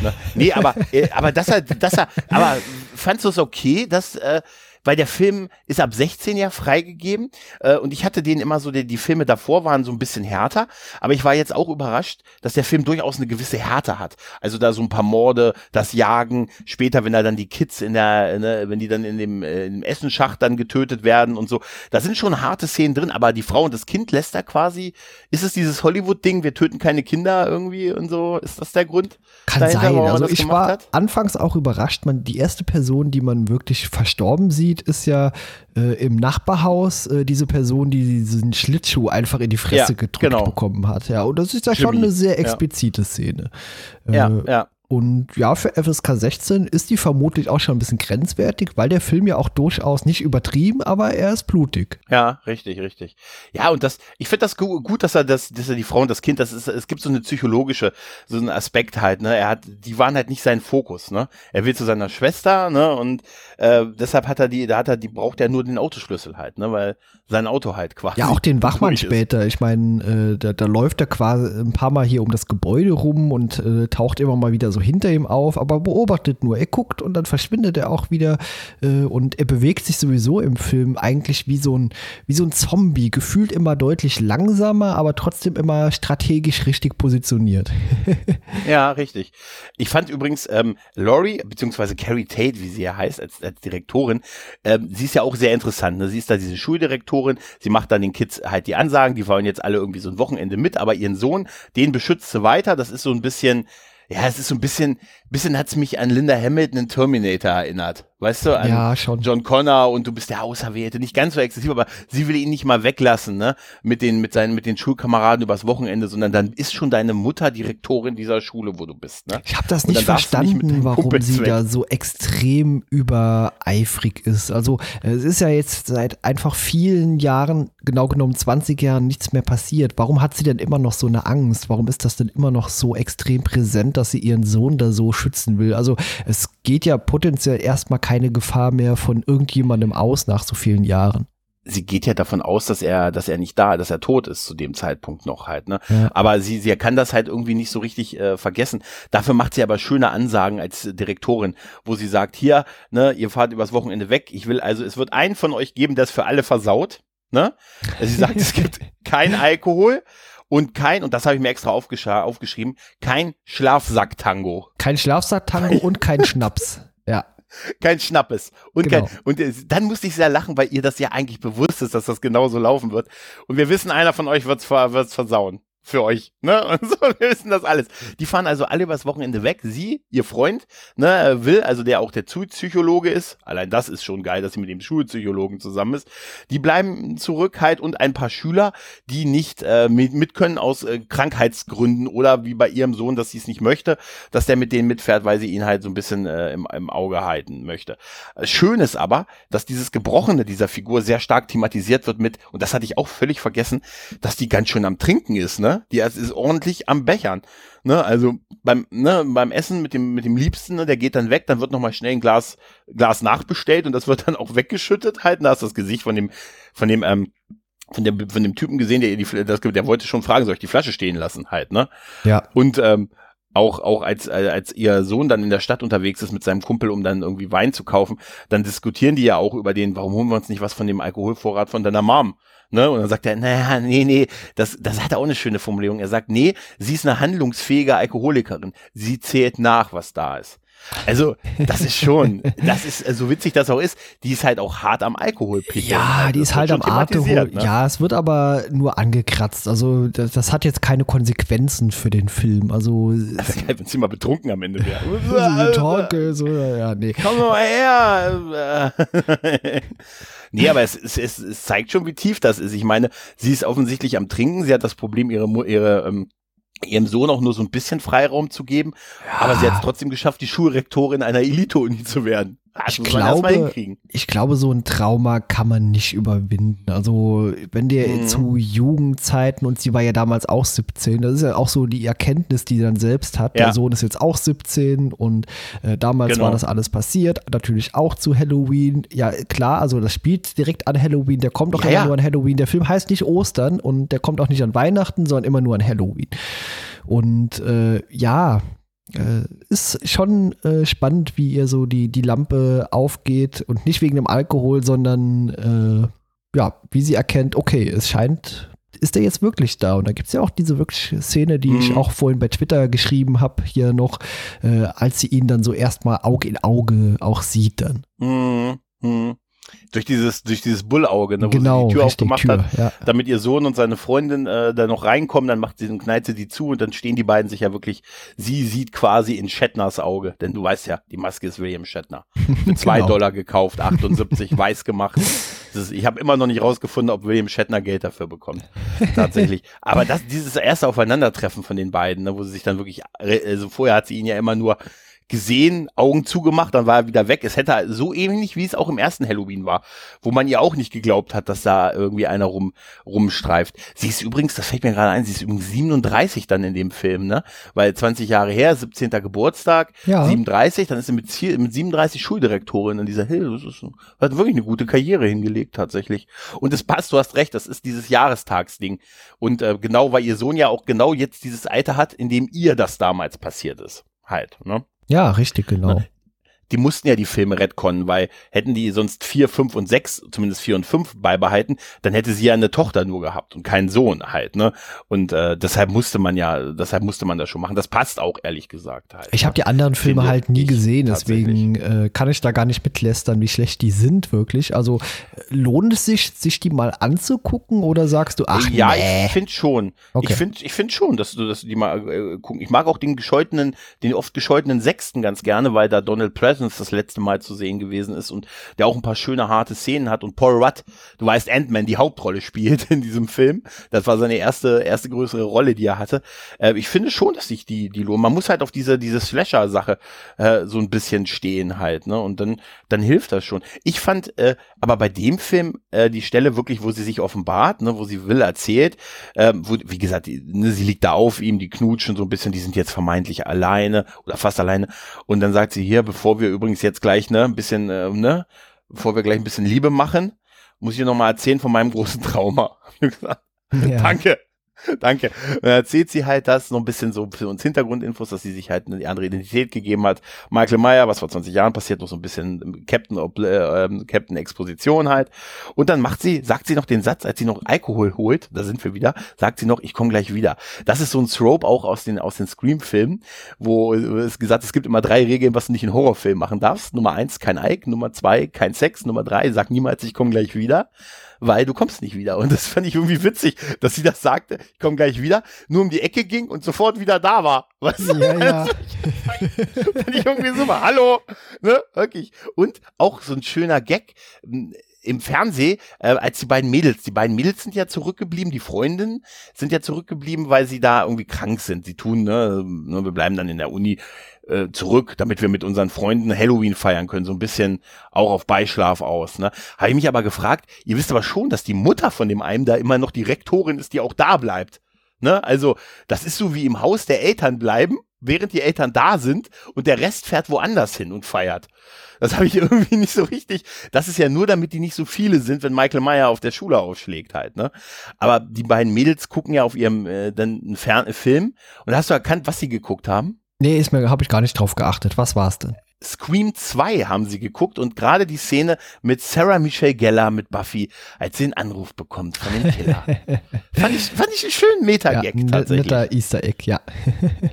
Ne? Nee, aber, äh, aber er, dass er, aber fandst du es okay, dass, äh, weil der Film ist ab 16 ja freigegeben äh, und ich hatte den immer so, die, die Filme davor waren so ein bisschen härter, aber ich war jetzt auch überrascht, dass der Film durchaus eine gewisse Härte hat. Also da so ein paar Morde, das Jagen, später, wenn da dann die Kids in der, ne, wenn die dann in dem, äh, im Essenschacht dann getötet werden und so, da sind schon harte Szenen drin, aber die Frau und das Kind lässt da quasi, ist es dieses Hollywood-Ding, wir töten keine Kinder irgendwie und so, ist das der Grund? Kann sein, also ich war hat? anfangs auch überrascht, man, die erste Person, die man wirklich verstorben sieht, sieht, ist ja äh, im Nachbarhaus äh, diese Person, die diesen Schlittschuh einfach in die Fresse ja, gedrückt genau. bekommen hat. Ja, und das ist ja Jimmy. schon eine sehr explizite ja. Szene. Äh, ja, ja. Und ja, für FSK 16 ist die vermutlich auch schon ein bisschen grenzwertig, weil der Film ja auch durchaus nicht übertrieben, aber er ist blutig. Ja, richtig, richtig. Ja, und das, ich finde das gut, dass er das, dass er die Frau und das Kind, das ist, es gibt so eine psychologische, so einen Aspekt halt, ne? Er hat, die waren halt nicht sein Fokus, ne? Er will zu seiner Schwester, ne? Und äh, deshalb hat er die, da hat er, die braucht er nur den Autoschlüssel halt, ne? Weil sein Auto halt quasi. Ja, auch den Wachmann später. Ich meine, äh, da, da läuft er quasi ein paar Mal hier um das Gebäude rum und äh, taucht immer mal wieder so hinter ihm auf, aber beobachtet nur. Er guckt und dann verschwindet er auch wieder äh, und er bewegt sich sowieso im Film eigentlich wie so ein, wie so ein Zombie, gefühlt immer deutlich langsamer, aber trotzdem immer strategisch richtig positioniert. ja, richtig. Ich fand übrigens ähm, Laurie, beziehungsweise Carrie Tate, wie sie ja heißt, als, als Direktorin, ähm, sie ist ja auch sehr interessant. Ne? Sie ist da diese Schuldirektorin, sie macht dann den Kids halt die Ansagen, die wollen jetzt alle irgendwie so ein Wochenende mit, aber ihren Sohn, den beschützt sie weiter. Das ist so ein bisschen, ja, es ist so ein bisschen, bisschen hat's mich an Linda Hamilton in Terminator erinnert. Weißt du, ja, schon. John Connor und du bist der Auserwählte, nicht ganz so exzessiv, aber sie will ihn nicht mal weglassen, ne, mit den, mit seinen, mit den Schulkameraden übers Wochenende, sondern dann ist schon deine Mutter Direktorin dieser Schule, wo du bist, ne? Ich habe das nicht verstanden, warum Kumpels sie weg. da so extrem übereifrig ist. Also, es ist ja jetzt seit einfach vielen Jahren, genau genommen 20 Jahren, nichts mehr passiert. Warum hat sie denn immer noch so eine Angst? Warum ist das denn immer noch so extrem präsent, dass sie ihren Sohn da so schützen will? Also, es geht ja potenziell erstmal kein keine Gefahr mehr von irgendjemandem aus nach so vielen Jahren sie geht ja davon aus, dass er, dass er nicht da, dass er tot ist zu dem Zeitpunkt noch halt, ne? Ja. Aber sie, sie kann das halt irgendwie nicht so richtig äh, vergessen. Dafür macht sie aber schöne Ansagen als Direktorin, wo sie sagt, hier, ne, ihr fahrt übers Wochenende weg. Ich will also, es wird einen von euch geben, der es für alle versaut, ne? Sie sagt, es gibt kein Alkohol und kein, und das habe ich mir extra aufgeschrieben, kein Schlafsack-Tango. Kein Schlafsack-Tango und kein Schnaps. Ja kein Schnappes. Und, genau. kein, und äh, dann musste ich sehr lachen, weil ihr das ja eigentlich bewusst ist, dass das genauso laufen wird. Und wir wissen, einer von euch wird's, wird's versauen für euch, ne? Und so, wir wissen das alles. Die fahren also alle übers Wochenende weg. Sie, ihr Freund, ne, will, also der auch der Psychologe ist, allein das ist schon geil, dass sie mit dem Schulpsychologen zusammen ist. Die bleiben zurück halt und ein paar Schüler, die nicht äh, mit, mit können aus äh, Krankheitsgründen oder wie bei ihrem Sohn, dass sie es nicht möchte, dass der mit denen mitfährt, weil sie ihn halt so ein bisschen äh, im, im Auge halten möchte. Schön ist aber, dass dieses Gebrochene dieser Figur sehr stark thematisiert wird mit, und das hatte ich auch völlig vergessen, dass die ganz schön am Trinken ist, ne? Die ist ordentlich am Bechern. Ne? Also beim, ne, beim Essen mit dem, mit dem Liebsten, ne, der geht dann weg, dann wird nochmal schnell ein Glas, Glas nachbestellt und das wird dann auch weggeschüttet halt. Und da ist das Gesicht von dem, von dem, ähm, von dem, von dem Typen gesehen, der, die, das, der wollte schon fragen, soll ich die Flasche stehen lassen halt, ne? Ja. Und ähm, auch, auch als, als ihr Sohn dann in der Stadt unterwegs ist mit seinem Kumpel, um dann irgendwie Wein zu kaufen, dann diskutieren die ja auch über den, warum holen wir uns nicht was von dem Alkoholvorrat von deiner Mom? Ne? Und dann sagt er, naja, nee, nee, das, das hat er auch eine schöne Formulierung. Er sagt, nee, sie ist eine handlungsfähige Alkoholikerin. Sie zählt nach, was da ist. Also, das ist schon, das ist, so witzig das auch ist, die ist halt auch hart am Alkohol. Ja, die ist halt am Alkohol. Ne? Ja, es wird aber nur angekratzt. Also, das, das, hat jetzt keine Konsequenzen für den Film. Also, das ist geil, wenn sie mal betrunken am Ende wäre. so, so, ja, nee. Komm mal her. nee, aber es, es, es, es zeigt schon, wie tief das ist. Ich meine, sie ist offensichtlich am Trinken. Sie hat das Problem, ihre, ihre ähm, ihrem Sohn auch nur so ein bisschen Freiraum zu geben. Ja. Aber sie hat es trotzdem geschafft, die Schulrektorin einer Elite-Uni zu werden. Das ich glaube, ich glaube, so ein Trauma kann man nicht überwinden. Also, wenn der mhm. zu Jugendzeiten, und sie war ja damals auch 17, das ist ja auch so die Erkenntnis, die sie dann selbst hat. Ja. Der Sohn ist jetzt auch 17 und äh, damals genau. war das alles passiert. Natürlich auch zu Halloween. Ja, klar, also das spielt direkt an Halloween. Der kommt auch ja, immer ja. nur an Halloween. Der Film heißt nicht Ostern und der kommt auch nicht an Weihnachten, sondern immer nur an Halloween. Und äh, ja, äh, ist schon äh, spannend, wie ihr so die, die Lampe aufgeht und nicht wegen dem Alkohol, sondern äh, ja, wie sie erkennt, okay, es scheint, ist er jetzt wirklich da? Und da gibt es ja auch diese wirklich Szene, die mhm. ich auch vorhin bei Twitter geschrieben habe, hier noch, äh, als sie ihn dann so erstmal Auge in Auge auch sieht dann. Mhm. Mhm durch dieses, durch dieses Bullauge, ne, wo genau, sie die Tür aufgemacht Tür, hat, ja. damit ihr Sohn und seine Freundin äh, da noch reinkommen, dann macht sie und knallt sie die zu und dann stehen die beiden sich ja wirklich, sie sieht quasi in Shatners Auge, denn du weißt ja, die Maske ist William Shatner. Für zwei genau. Dollar gekauft, 78 weiß gemacht. Ist, ich habe immer noch nicht rausgefunden, ob William Shatner Geld dafür bekommt. Tatsächlich. Aber das, dieses erste Aufeinandertreffen von den beiden, ne, wo sie sich dann wirklich, also vorher hat sie ihn ja immer nur gesehen, Augen zugemacht, dann war er wieder weg. Es hätte so ähnlich, wie es auch im ersten Halloween war, wo man ihr auch nicht geglaubt hat, dass da irgendwie einer rum, rumstreift. Sie ist übrigens, das fällt mir gerade ein, sie ist übrigens 37 dann in dem Film, ne? Weil 20 Jahre her, 17. Geburtstag, ja. 37, dann ist sie mit, mit 37 Schuldirektorin in dieser Hill. Das ist, hat wirklich eine gute Karriere hingelegt, tatsächlich. Und es passt, du hast recht, das ist dieses Jahrestagsding. Und äh, genau, weil ihr Sohn ja auch genau jetzt dieses Alter hat, in dem ihr das damals passiert ist halt. Ne? Ja, richtig, genau die mussten ja die Filme retconnen, weil hätten die sonst vier, fünf und sechs, zumindest vier und fünf beibehalten, dann hätte sie ja eine Tochter nur gehabt und keinen Sohn halt, ne? Und äh, deshalb musste man ja, deshalb musste man das schon machen. Das passt auch ehrlich gesagt halt. Ich habe die anderen Filme halt nie gesehen, deswegen äh, kann ich da gar nicht mitlästern, wie schlecht die sind wirklich. Also lohnt es sich, sich die mal anzugucken oder sagst du, ach ja, nee. ich finde schon. Okay. Ich finde, ich finde schon, dass du, dass du die mal äh, gucken. Ich mag auch den gescheutenen, den oft gescheutenen Sechsten ganz gerne, weil da Donald Pleasant Presence das letzte Mal zu sehen gewesen ist und der auch ein paar schöne, harte Szenen hat. Und Paul Rudd, du weißt, Ant-Man die Hauptrolle spielt in diesem Film. Das war seine erste, erste größere Rolle, die er hatte. Äh, ich finde schon, dass sich die, die lohnen. Man muss halt auf diese, diese Slasher-Sache äh, so ein bisschen stehen halt, ne? Und dann, dann hilft das schon. Ich fand äh, aber bei dem Film äh, die Stelle wirklich, wo sie sich offenbart, ne, wo sie Will erzählt, äh, wo, wie gesagt, die, ne, sie liegt da auf ihm, die knutschen so ein bisschen, die sind jetzt vermeintlich alleine oder fast alleine. Und dann sagt sie hier, bevor wir übrigens jetzt gleich, ne, ein bisschen, äh, ne, bevor wir gleich ein bisschen Liebe machen, muss ich dir nochmal erzählen von meinem großen Trauma. ja. Danke. Danke. Und dann erzählt sie halt das, so ein bisschen so für uns Hintergrundinfos, dass sie sich halt eine andere Identität gegeben hat. Michael Meyer, was vor 20 Jahren passiert, noch so ein bisschen Captain, äh, ähm, Captain Exposition halt. Und dann macht sie, sagt sie noch den Satz, als sie noch Alkohol holt, da sind wir wieder, sagt sie noch, ich komme gleich wieder. Das ist so ein Trope auch aus den, aus den Scream-Filmen, wo es gesagt, es gibt immer drei Regeln, was du nicht in Horrorfilmen machen darfst. Nummer eins, kein Ike. Nummer zwei, kein Sex. Nummer drei, sag niemals, ich komme gleich wieder weil du kommst nicht wieder. Und das fand ich irgendwie witzig, dass sie das sagte, ich komme gleich wieder, nur um die Ecke ging und sofort wieder da war. Weißt du? Ja, ja. fand ich irgendwie super. Hallo, ne, wirklich. Und auch so ein schöner Gag, im Fernsehen, äh, als die beiden Mädels, die beiden Mädels sind ja zurückgeblieben, die Freundinnen sind ja zurückgeblieben, weil sie da irgendwie krank sind. Sie tun, ne, ne wir bleiben dann in der Uni äh, zurück, damit wir mit unseren Freunden Halloween feiern können, so ein bisschen auch auf Beischlaf aus. Ne? Habe ich mich aber gefragt, ihr wisst aber schon, dass die Mutter von dem einen da immer noch die Rektorin ist, die auch da bleibt. Ne? Also das ist so wie im Haus der Eltern bleiben, während die Eltern da sind und der Rest fährt woanders hin und feiert. Das habe ich irgendwie nicht so richtig. Das ist ja nur, damit die nicht so viele sind, wenn Michael Meyer auf der Schule aufschlägt halt. Ne? Aber die beiden Mädels gucken ja auf ihrem äh, dann einen Fern Film. Und hast du erkannt, was sie geguckt haben? Nee, ist mir, habe ich gar nicht drauf geachtet. Was war's denn? Scream 2 haben sie geguckt und gerade die Szene mit Sarah Michelle Geller mit Buffy, als sie einen Anruf bekommt von dem Killer. fand, ich, fand ich einen schönen Meta-Gag ja, tatsächlich. Netter Easter Egg, ja.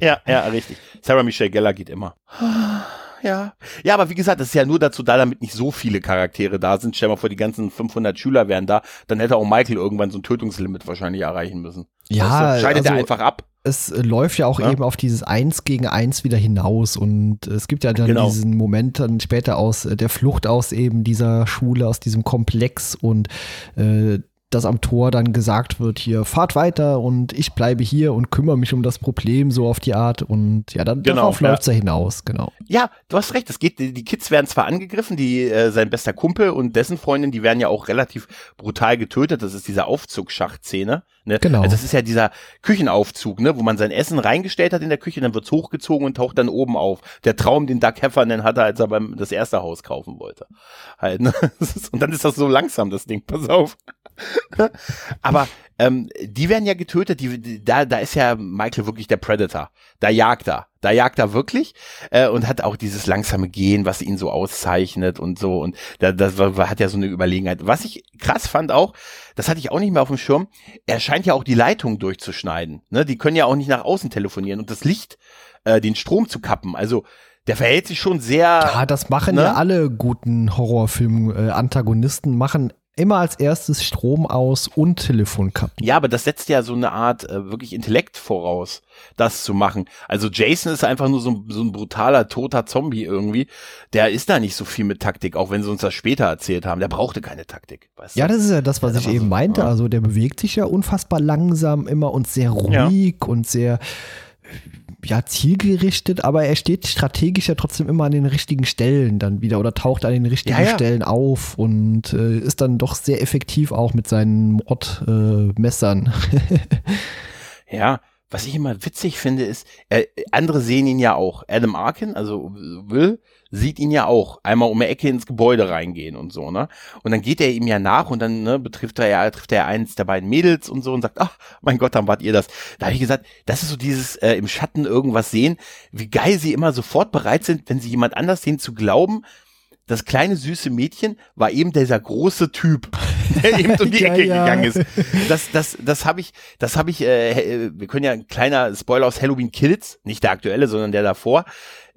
ja, ja, richtig. Sarah Michelle Geller geht immer ja. Ja, aber wie gesagt, das ist ja nur dazu da, damit nicht so viele Charaktere da sind. Stell mal vor, die ganzen 500 Schüler wären da. Dann hätte auch Michael irgendwann so ein Tötungslimit wahrscheinlich erreichen müssen. Ja. Weißt du? Scheidet also, er einfach ab. Es läuft ja auch ja. eben auf dieses Eins gegen Eins wieder hinaus und es gibt ja dann genau. diesen Moment dann später aus der Flucht aus eben dieser Schule, aus diesem Komplex und äh, dass am Tor dann gesagt wird, hier fahrt weiter und ich bleibe hier und kümmere mich um das Problem so auf die Art und ja, dann genau, darauf ja. läuft's ja hinaus, genau. Ja, du hast recht, es geht, die Kids werden zwar angegriffen, die, äh, sein bester Kumpel und dessen Freundin, die werden ja auch relativ brutal getötet, das ist diese Aufzugsschachtszene, ne? Genau. Also das ist ja dieser Küchenaufzug, ne, wo man sein Essen reingestellt hat in der Küche, dann wird's hochgezogen und taucht dann oben auf. Der Traum, den Doug Heffernan hatte, als er beim, das erste Haus kaufen wollte. Halt, ne? Und dann ist das so langsam, das Ding, pass auf. Aber ähm, die werden ja getötet, die, die, da, da ist ja Michael wirklich der Predator. Da jagt er. Da jagt er wirklich äh, und hat auch dieses langsame Gehen, was ihn so auszeichnet und so. Und da, das war, hat ja so eine Überlegenheit. Was ich krass fand auch, das hatte ich auch nicht mehr auf dem Schirm, er scheint ja auch die Leitung durchzuschneiden. Ne? Die können ja auch nicht nach außen telefonieren und das Licht, äh, den Strom zu kappen. Also der verhält sich schon sehr. Ja, das machen ne? ja alle guten Horrorfilm-Antagonisten, machen immer als erstes Strom aus und Telefonkappen. Ja, aber das setzt ja so eine Art äh, wirklich Intellekt voraus, das zu machen. Also Jason ist einfach nur so, so ein brutaler, toter Zombie irgendwie. Der ist da nicht so viel mit Taktik, auch wenn sie uns das später erzählt haben. Der brauchte keine Taktik. Weißt du? Ja, das ist ja das, was ja, ich eben so, meinte. Ja. Also der bewegt sich ja unfassbar langsam immer und sehr ruhig ja. und sehr ja, zielgerichtet, aber er steht strategisch ja trotzdem immer an den richtigen Stellen dann wieder oder taucht an den richtigen ja, ja. Stellen auf und äh, ist dann doch sehr effektiv auch mit seinen Mordmessern. Äh, ja, was ich immer witzig finde, ist, äh, andere sehen ihn ja auch. Adam Arkin, also Will, sieht ihn ja auch einmal um die Ecke ins Gebäude reingehen und so, ne? Und dann geht er ihm ja nach und dann ne, betrifft er ja, trifft er eins der beiden Mädels und so und sagt, ach, mein Gott, dann wart ihr das. Da habe ich gesagt, das ist so dieses äh, im Schatten irgendwas sehen, wie geil sie immer sofort bereit sind, wenn sie jemand anders sehen, zu glauben, das kleine süße Mädchen war eben dieser große Typ, der eben um die Ecke ja. gegangen ist. Das, das, das habe ich, das habe ich. Äh, wir können ja ein kleiner Spoiler aus Halloween Kills, nicht der aktuelle, sondern der davor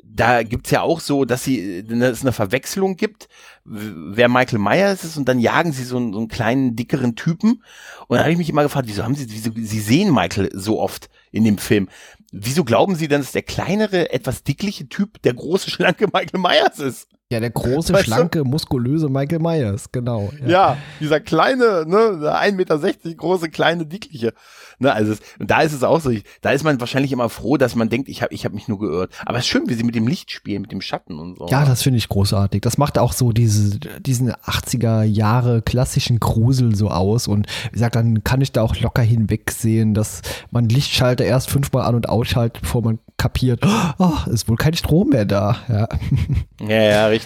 da gibt's ja auch so, dass sie, dass es eine Verwechslung gibt, wer Michael Myers ist und dann jagen sie so einen, so einen kleinen, dickeren Typen. Und da habe ich mich immer gefragt, wieso haben sie, wieso, sie sehen Michael so oft in dem Film. Wieso glauben sie dann, dass der kleinere, etwas dickliche Typ der große, schlanke Michael Myers ist? Ja, der große, weißt schlanke, du? muskulöse Michael Myers, genau. Ja, ja dieser kleine, ne, 1,60 Meter große, kleine, dickliche. Ne, also es, und da ist es auch so, ich, da ist man wahrscheinlich immer froh, dass man denkt, ich habe ich hab mich nur geirrt. Aber es ist schön, wie sie mit dem Licht spielen, mit dem Schatten und so. Ja, das finde ich großartig. Das macht auch so diese, diesen 80er Jahre klassischen Grusel so aus. Und wie gesagt, dann kann ich da auch locker hinwegsehen, dass man Lichtschalter erst fünfmal an- und ausschaltet, bevor man kapiert, oh, ist wohl kein Strom mehr da. Ja, ja, ja richtig.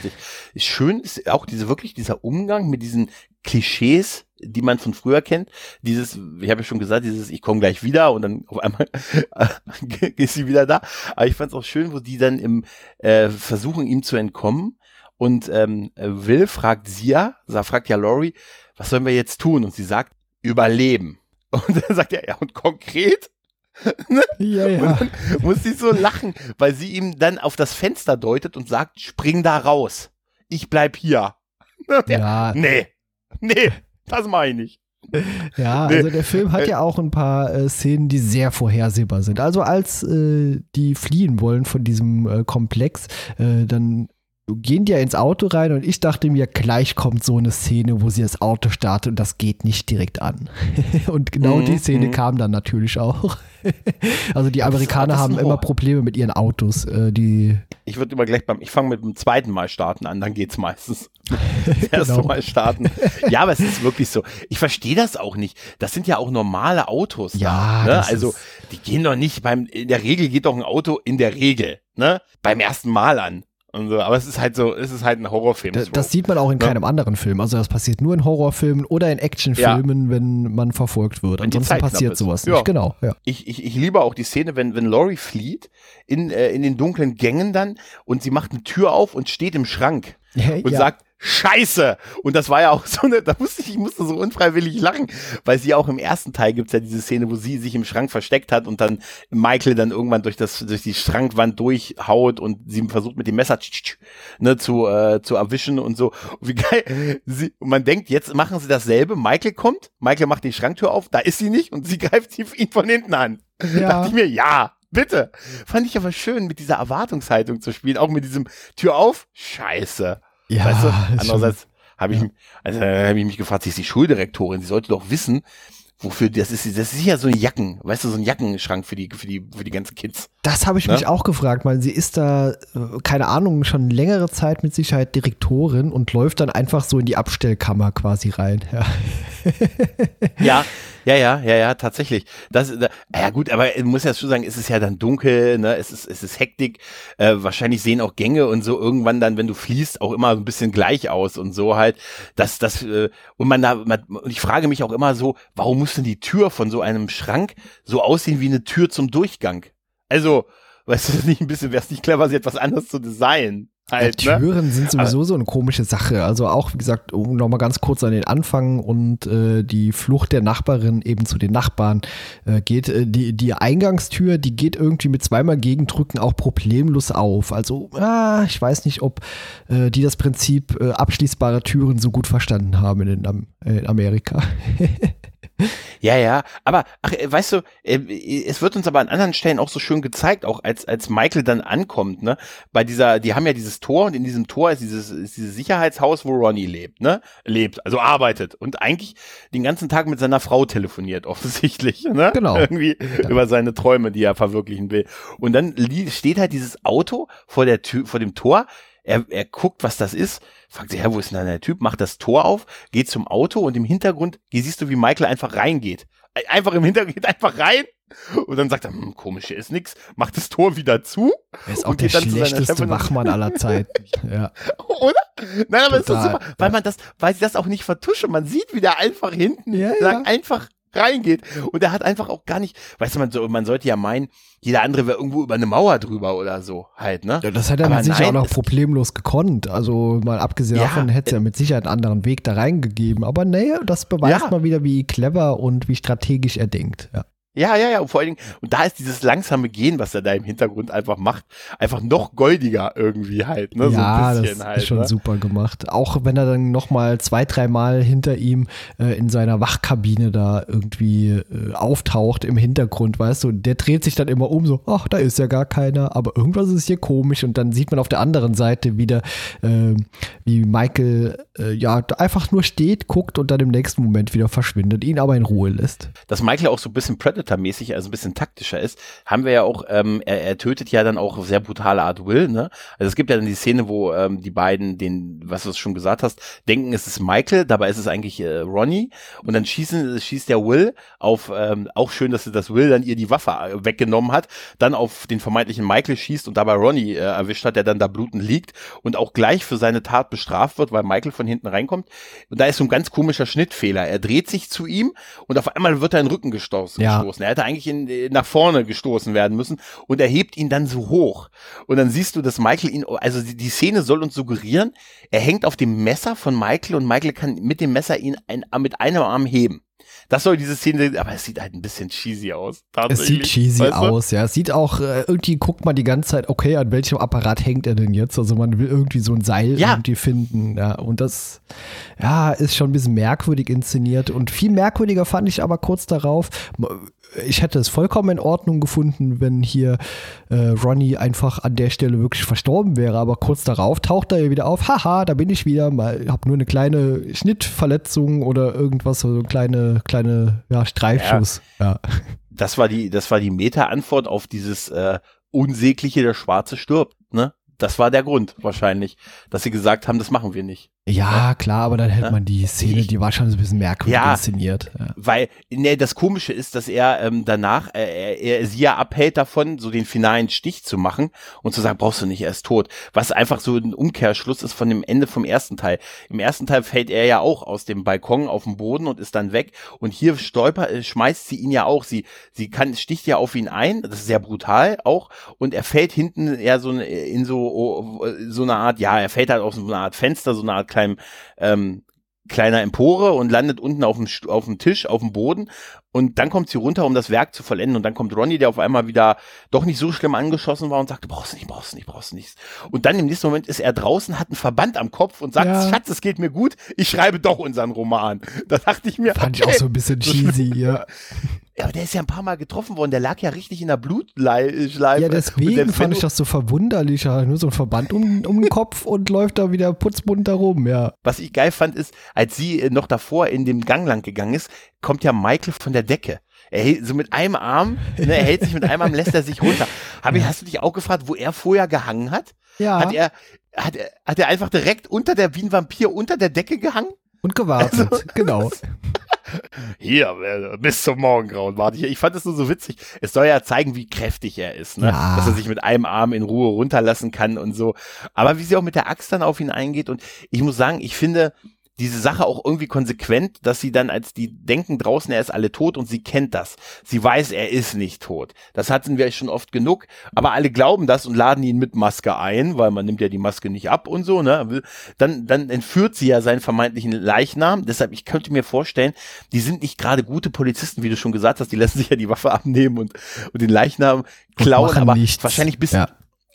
Schön ist auch diese wirklich dieser Umgang mit diesen Klischees, die man von früher kennt. Dieses, ich habe ja schon gesagt, dieses, ich komme gleich wieder und dann auf einmal ist sie wieder da. Aber ich fand es auch schön, wo die dann im äh, versuchen, ihm zu entkommen. Und ähm, Will fragt sie ja, fragt ja Laurie, was sollen wir jetzt tun? Und sie sagt, überleben. Und dann sagt er, ja, und konkret? Ne? Ja, ja. Muss sie so lachen, weil sie ihm dann auf das Fenster deutet und sagt, spring da raus. Ich bleib hier. Der, ja. Nee, nee, das meine ich nicht. Ja, also der Film hat ja auch ein paar äh, Szenen, die sehr vorhersehbar sind. Also als äh, die fliehen wollen von diesem äh, Komplex, äh, dann gehen die ja ins Auto rein und ich dachte mir, gleich kommt so eine Szene, wo sie das Auto startet und das geht nicht direkt an. und genau mhm, die Szene mhm. kam dann natürlich auch. also die Amerikaner haben immer Probleme mit ihren Autos. Äh, die ich würde immer gleich beim, ich fange mit dem zweiten Mal starten an, dann geht's meistens. Das erste genau. Mal starten. Ja, aber es ist wirklich so. Ich verstehe das auch nicht. Das sind ja auch normale Autos. Ja. Da, ne? Also die gehen doch nicht beim, in der Regel geht doch ein Auto in der Regel, ne? Beim ersten Mal an. Und so. Aber es ist halt so, es ist halt ein Horrorfilm. Das, das sieht man auch in ja. keinem anderen Film. Also das passiert nur in Horrorfilmen oder in Actionfilmen, ja. wenn man verfolgt wird. Wenn Ansonsten passiert sowas ja. nicht. Genau. Ja. Ich, ich, ich liebe auch die Szene, wenn, wenn Laurie flieht in, äh, in den dunklen Gängen dann und sie macht eine Tür auf und steht im Schrank und sagt, Scheiße! Und das war ja auch so eine, da musste ich, ich musste so unfreiwillig lachen, weil sie auch im ersten Teil gibt's ja diese Szene, wo sie sich im Schrank versteckt hat und dann Michael dann irgendwann durch das, durch die Schrankwand durchhaut und sie versucht mit dem Messer ne, zu, äh, zu erwischen und so. Und wie geil. Sie, und man denkt, jetzt machen sie dasselbe. Michael kommt, Michael macht die Schranktür auf, da ist sie nicht und sie greift ihn von hinten an. Ja. Dachte ich mir, ja, Bitte. Fand ich aber schön, mit dieser Erwartungshaltung zu spielen, auch mit diesem Tür auf, scheiße. Ja, weißt du? Andererseits habe ich, also, hab ich mich gefragt, sie ist die Schuldirektorin, sie sollte doch wissen, wofür das ist. Das ist ja so ein Jacken, weißt du, so ein Jackenschrank für die, für die, für die ganzen Kids. Das habe ich ne? mich auch gefragt, weil sie ist da, äh, keine Ahnung, schon längere Zeit mit Sicherheit Direktorin und läuft dann einfach so in die Abstellkammer quasi rein. Ja, ja ja, ja, ja, ja, tatsächlich. Das, da, ja gut, aber muss ja schon sagen, es ist ja dann dunkel, ne, es ist, es ist Hektik. Äh, wahrscheinlich sehen auch Gänge und so irgendwann dann, wenn du fließt, auch immer ein bisschen gleich aus und so halt. Das, das, äh, und man da, man, und ich frage mich auch immer so, warum muss denn die Tür von so einem Schrank so aussehen wie eine Tür zum Durchgang? Also, weißt du, nicht ein bisschen, wäre es nicht clever, sie etwas anderes zu designen? Halt, ja, ne? Türen ne? sind sowieso so eine komische Sache. Also auch, wie gesagt, um nochmal ganz kurz an den Anfang und äh, die Flucht der Nachbarin eben zu den Nachbarn äh, geht. Äh, die, die Eingangstür, die geht irgendwie mit zweimal Gegendrücken auch problemlos auf. Also, ah, ich weiß nicht, ob äh, die das Prinzip äh, abschließbare Türen so gut verstanden haben in, in, in Amerika. Ja, ja, aber ach, äh, weißt du, äh, es wird uns aber an anderen Stellen auch so schön gezeigt, auch als als Michael dann ankommt, ne? Bei dieser, die haben ja dieses Tor und in diesem Tor ist dieses ist dieses Sicherheitshaus, wo Ronnie lebt, ne? Lebt, also arbeitet und eigentlich den ganzen Tag mit seiner Frau telefoniert, offensichtlich, ne? Genau. Irgendwie ja. über seine Träume, die er verwirklichen will. Und dann steht halt dieses Auto vor der Tür, vor dem Tor. Er, er guckt, was das ist fragt sich, ja, wo ist denn der Typ? Macht das Tor auf, geht zum Auto und im Hintergrund siehst du, wie Michael einfach reingeht. Einfach im Hintergrund geht einfach rein Und dann sagt er, hm, komisch, hier ist nix, macht das Tor wieder zu. Er ist auch der schlechteste Wachmann aller Zeiten. Ja. Oder? Nein, aber es ist super, weil man das, weil sie das auch nicht vertuschen. Man sieht, wie der einfach hinten ja, ja. einfach reingeht. Und er hat einfach auch gar nicht, weißt du, man, so, man sollte ja meinen, jeder andere wäre irgendwo über eine Mauer drüber oder so halt, ne? Ja, das hat er Aber mit Sicherheit auch noch problemlos gekonnt. Also mal abgesehen ja, davon hätte er mit Sicherheit einen anderen Weg da reingegeben. Aber nee, das beweist ja. mal wieder, wie clever und wie strategisch er denkt. Ja. Ja, ja, ja. Und vor allen Dingen, und da ist dieses langsame Gehen, was er da im Hintergrund einfach macht, einfach noch goldiger irgendwie halt. Ne? Ja, so das halt, ist schon ne? super gemacht. Auch wenn er dann nochmal zwei, dreimal hinter ihm äh, in seiner Wachkabine da irgendwie äh, auftaucht im Hintergrund, weißt du, der dreht sich dann immer um, so, ach, da ist ja gar keiner, aber irgendwas ist hier komisch. Und dann sieht man auf der anderen Seite wieder, äh, wie Michael äh, ja einfach nur steht, guckt und dann im nächsten Moment wieder verschwindet, ihn aber in Ruhe lässt. Dass Michael auch so ein bisschen Predator Predator-mäßig, also ein bisschen taktischer ist, haben wir ja auch, ähm, er, er tötet ja dann auch auf sehr brutale Art Will, ne? Also es gibt ja dann die Szene, wo ähm, die beiden den, was du schon gesagt hast, denken, es ist Michael, dabei ist es eigentlich äh, Ronnie und dann schießen, schießt der Will auf, ähm, auch schön, dass das Will dann ihr die Waffe äh, weggenommen hat, dann auf den vermeintlichen Michael schießt und dabei Ronnie äh, erwischt hat, der dann da blutend liegt und auch gleich für seine Tat bestraft wird, weil Michael von hinten reinkommt. Und da ist so ein ganz komischer Schnittfehler. Er dreht sich zu ihm und auf einmal wird er in den Rücken gestoßen. Ja gestoßen. Er hätte eigentlich in, äh, nach vorne gestoßen werden müssen und er hebt ihn dann so hoch. Und dann siehst du, dass Michael ihn, also die, die Szene soll uns suggerieren, er hängt auf dem Messer von Michael und Michael kann mit dem Messer ihn ein, mit einem Arm heben. Das soll diese Szene, aber es sieht halt ein bisschen cheesy aus. Es sieht cheesy weißt du? aus, ja. Es sieht auch, äh, irgendwie guckt man die ganze Zeit, okay, an welchem Apparat hängt er denn jetzt? Also man will irgendwie so ein Seil ja. irgendwie finden, ja. Und das, ja, ist schon ein bisschen merkwürdig inszeniert. Und viel merkwürdiger fand ich aber kurz darauf, ich hätte es vollkommen in Ordnung gefunden, wenn hier äh, Ronnie einfach an der Stelle wirklich verstorben wäre, aber kurz darauf taucht er wieder auf, haha, da bin ich wieder, mal, hab nur eine kleine Schnittverletzung oder irgendwas, so eine kleine, kleine, ja, Streifschuss. Ja. ja. Das war die, das war die Meta-Antwort auf dieses äh, unsägliche, der Schwarze stirbt, ne? Das war der Grund wahrscheinlich, dass sie gesagt haben, das machen wir nicht. Ja, klar, aber dann hätte man die Szene, die war schon so ein bisschen merkwürdig ja, inszeniert. Ja. Weil, ne, das Komische ist, dass er ähm, danach, äh, er, er sie ja abhält davon, so den finalen Stich zu machen und zu sagen, brauchst du nicht, er ist tot. Was einfach so ein Umkehrschluss ist von dem Ende vom ersten Teil. Im ersten Teil fällt er ja auch aus dem Balkon auf den Boden und ist dann weg. Und hier stolpert, äh, schmeißt sie ihn ja auch. Sie, sie kann, sticht ja auf ihn ein, das ist sehr brutal auch. Und er fällt hinten eher so in so, oh, so eine Art, ja, er fällt halt aus so einer Art Fenster, so eine Art kleinem ähm, kleiner Empore und landet unten auf dem, auf dem Tisch, auf dem Boden. Und dann kommt sie runter, um das Werk zu vollenden. Und dann kommt Ronny, der auf einmal wieder doch nicht so schlimm angeschossen war und sagt, brauchst du nicht, brauchst du nicht, brauchst nichts. Und dann im nächsten Moment ist er draußen, hat einen Verband am Kopf und sagt, ja. Schatz, es geht mir gut, ich schreibe doch unseren Roman. Da dachte ich mir, Fand okay. ich auch so ein bisschen cheesy, ja. Ja, aber der ist ja ein paar Mal getroffen worden. Der lag ja richtig in der Blutschleife. Ja, deswegen fand ich das so verwunderlich. Nur so ein Verband um, um den Kopf und läuft da wieder putzbunt rum, ja. Was ich geil fand, ist, als sie äh, noch davor in dem Gang lang gegangen ist, kommt ja Michael von der Decke. Er hält so mit einem Arm, ne, er hält sich mit einem Arm, lässt er sich runter. Hab ich, hast du dich auch gefragt, wo er vorher gehangen hat? Ja. Hat er, hat er, hat er einfach direkt unter der, wie ein Vampir unter der Decke gehangen? Und gewartet, also, genau. Hier, äh, bis zum Morgengrauen warte ich. Ich fand es nur so witzig. Es soll ja zeigen, wie kräftig er ist, ne? Ja. Dass er sich mit einem Arm in Ruhe runterlassen kann und so. Aber wie sie auch mit der Axt dann auf ihn eingeht. Und ich muss sagen, ich finde, diese Sache auch irgendwie konsequent, dass sie dann, als die denken draußen, er ist alle tot und sie kennt das. Sie weiß, er ist nicht tot. Das hatten wir schon oft genug, aber alle glauben das und laden ihn mit Maske ein, weil man nimmt ja die Maske nicht ab und so, ne? Dann, dann entführt sie ja seinen vermeintlichen Leichnam. Deshalb, ich könnte mir vorstellen, die sind nicht gerade gute Polizisten, wie du schon gesagt hast, die lassen sich ja die Waffe abnehmen und, und den Leichnam klauen, aber nichts. wahrscheinlich bis, ja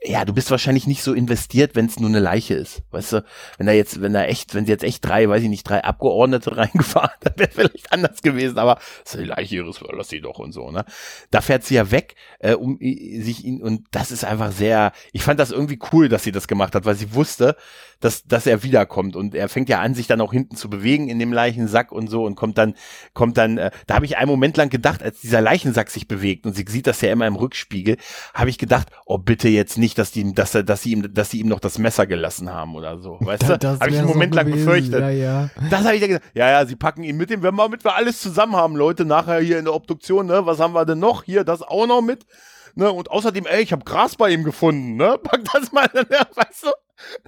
ja, du bist wahrscheinlich nicht so investiert, wenn es nur eine Leiche ist. Weißt du, wenn da jetzt, wenn da echt, wenn sie jetzt echt drei, weiß ich nicht, drei Abgeordnete reingefahren, dann wäre vielleicht anders gewesen, aber das ist die Leiche ihres lass sie doch und so, ne? Da fährt sie ja weg, äh, um sich ihn, und das ist einfach sehr, ich fand das irgendwie cool, dass sie das gemacht hat, weil sie wusste, dass, dass er wiederkommt und er fängt ja an, sich dann auch hinten zu bewegen in dem Leichensack und so und kommt dann, kommt dann, äh, da habe ich einen Moment lang gedacht, als dieser Leichensack sich bewegt und sie sieht das ja immer im Rückspiegel, habe ich gedacht, oh bitte jetzt nicht nicht, dass die, dass er, dass sie ihm, dass sie ihm noch das Messer gelassen haben oder so. Weißt du? Das Habe ich einen so Moment lang gewesen. befürchtet. Ja, ja. Das habe ich ja gesagt. Ja, ja, sie packen ihn mit dem, wenn wir, damit wir alles zusammen haben, Leute, nachher hier in der Obduktion, ne? Was haben wir denn noch? Hier, das auch noch mit. Ne? Und außerdem, ey, ich habe Gras bei ihm gefunden, ne? Pack das mal, ne? weißt du?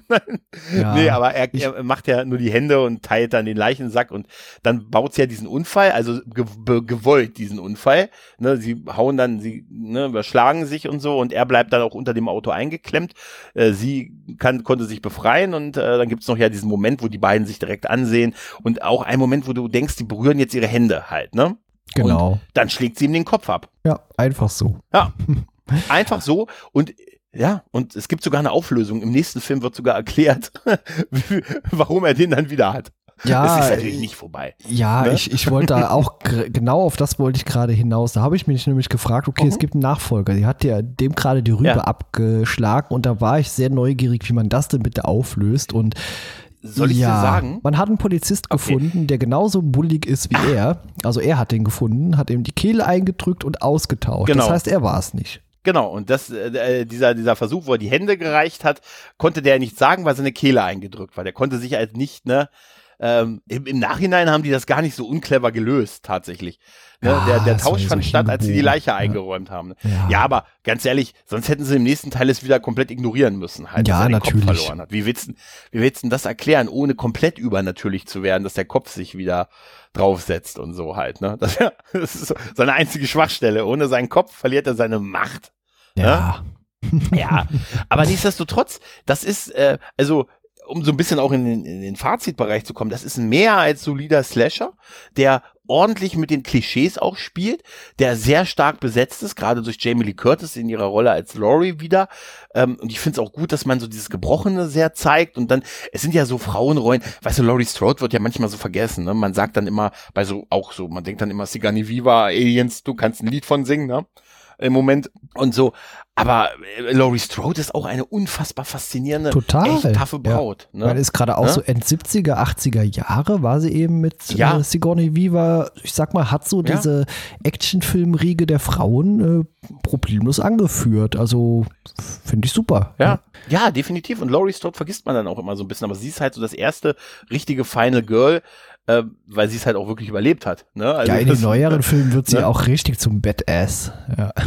Ja, nee, aber er, er macht ja nur die Hände und teilt dann den Leichensack und dann baut sie ja diesen Unfall, also gewollt diesen Unfall. Ne, sie hauen dann, sie ne, überschlagen sich und so und er bleibt dann auch unter dem Auto eingeklemmt. Äh, sie kann, konnte sich befreien und äh, dann gibt's noch ja diesen Moment, wo die beiden sich direkt ansehen und auch ein Moment, wo du denkst, die berühren jetzt ihre Hände halt, ne? Genau. Dann schlägt sie ihm den Kopf ab. Ja, einfach so. Ja, einfach so und ja, und es gibt sogar eine Auflösung. Im nächsten Film wird sogar erklärt, warum er den dann wieder hat. Ja, es ist natürlich nicht vorbei. Ja, Ne? ich, ich wollte da auch genau auf das wollte ich gerade hinaus. Da habe ich mich nämlich gefragt, okay, es Mhm. gibt einen Nachfolger. Die hat ja dem gerade die Rübe Ja. abgeschlagen und da war ich sehr neugierig, wie man das denn bitte auflöst. Und Soll ich ja, dir sagen? Man hat einen Polizist Okay. gefunden, der genauso bullig ist wie er. Also er hat den gefunden, hat ihm die Kehle eingedrückt und ausgetauscht. Genau. Das heißt, er war es nicht. Genau, und das, äh, dieser, dieser Versuch, wo er die Hände gereicht hat, konnte der nicht sagen, weil seine Kehle eingedrückt war. Der konnte sich halt nicht, ne, ähm, im, im Nachhinein haben die das gar nicht so unclever gelöst, tatsächlich. Ne? Ja, der der war Tausch fand statt, als sie die. Leiche eingeräumt haben. Ne? Ja. Ja, aber ganz ehrlich, sonst hätten sie im nächsten Teil es wieder komplett ignorieren müssen, halt, Ja, dass er den natürlich. Kopf verloren hat. Wie willst, du- wie willst du das erklären, ohne komplett übernatürlich zu werden, dass der Kopf sich wieder draufsetzt und so halt, ne? Das, das ist so seine einzige Schwachstelle. Ohne seinen Kopf verliert er seine Macht. Ja. Ja, aber nichtsdestotrotz, das ist, äh, also, um so ein bisschen auch in den, in den Fazitbereich zu kommen, das ist ein mehr als solider Slasher, der ordentlich mit den Klischees auch spielt, der sehr stark besetzt ist, gerade durch Jamie Lee Curtis in ihrer Rolle als Laurie wieder. Ähm, und ich finde es auch gut, dass man so dieses Gebrochene sehr zeigt. Und dann, es sind ja so Frauenrollen, weißt du, Laurie Strode wird ja manchmal so vergessen. Ne? Man sagt dann immer, bei so, auch so, man denkt dann immer, Sigourney Viva, Aliens, du kannst ein Lied von singen, ne? Im Moment und so. Aber äh, Laurie Strode ist auch eine unfassbar faszinierende, Total, echt taffe ja. Braut. Ne? Weil ist gerade auch Ne? so End 70er, 80er Jahre war sie eben mit Ja. äh, Sigourney Weaver. Ich sag mal, hat so Ja. diese Actionfilmriege der Frauen äh, problemlos angeführt. Also finde ich super. Ja, ja, definitiv. Und Laurie Strode vergisst man dann auch immer so ein bisschen, aber sie ist halt so das erste richtige Final Girl, äh, weil sie es halt auch wirklich überlebt hat. Ne? Also Ja, in den neueren Filmen wird sie ne? auch richtig zum Badass. Ja.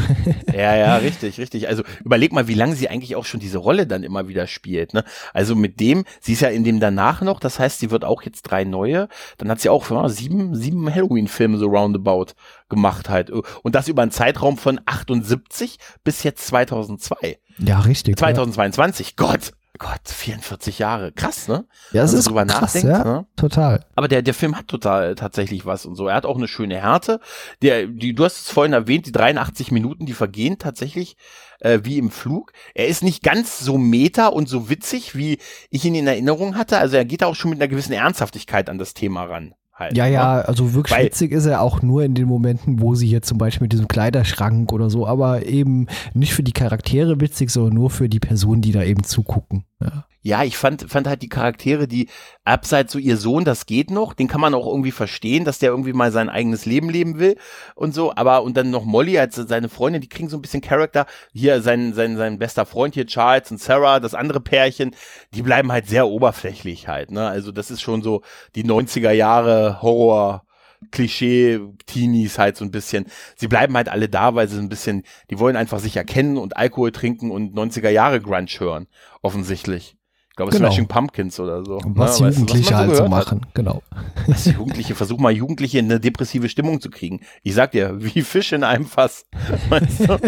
Ja, ja, richtig, richtig. Also überleg mal, wie lange sie eigentlich auch schon diese Rolle dann immer wieder spielt. Ne? Also mit dem, sie ist ja in dem danach noch, das heißt, sie wird auch jetzt drei neue. Dann hat sie auch ja, sieben, sieben Halloween-Filme so roundabout gemacht halt. Und das über einen Zeitraum von 78 bis jetzt 2002. ja, richtig. 2022, Gott, Gott, 44 Jahre. Krass, ne? Ja, das Wenn man ist drüber krass, nachdenkt, ja. ne? Total. Aber der, der Film hat total tatsächlich was und so. Er hat auch eine schöne Härte. Der, die, du hast es vorhin erwähnt, die 83 Minuten, die vergehen tatsächlich äh, wie im Flug. Er ist nicht ganz so meta und so witzig, wie ich ihn in Erinnerung hatte. Also er geht auch schon mit einer gewissen Ernsthaftigkeit an das Thema ran. Halt, Ja, ne? ja, also wirklich Weil- witzig ist er auch nur in den Momenten, wo sie hier zum Beispiel mit diesem Kleiderschrank oder so, aber eben nicht für die Charaktere witzig, sondern nur für die Personen, die da eben zugucken. Ja. Ja, ich fand, fand halt die Charaktere, die abseits so ihr Sohn, das geht noch, den kann man auch irgendwie verstehen, dass der irgendwie mal sein eigenes Leben leben will und so, aber und dann noch Molly als seine Freundin, die kriegen so ein bisschen Charakter. Hier sein, sein, sein bester Freund hier, Charles und Sarah, das andere Pärchen, die bleiben halt sehr oberflächlich halt, ne? Also das ist schon so die 90er Jahre Horror. Klischee-Teenies halt so ein bisschen. Sie bleiben halt alle da, weil sie ein bisschen, die wollen einfach sich erkennen und Alkohol trinken und 90er Jahre Grunge hören, offensichtlich. Ich glaube, Genau. Smashing Pumpkins oder so. Was Ne, weißt du, Jugendliche man halt so gehört hat? machen, genau. Was Jugendliche, versuch mal Jugendliche in eine depressive Stimmung zu kriegen. Ich sag dir, wie Fisch in einem Fass. Weißt du?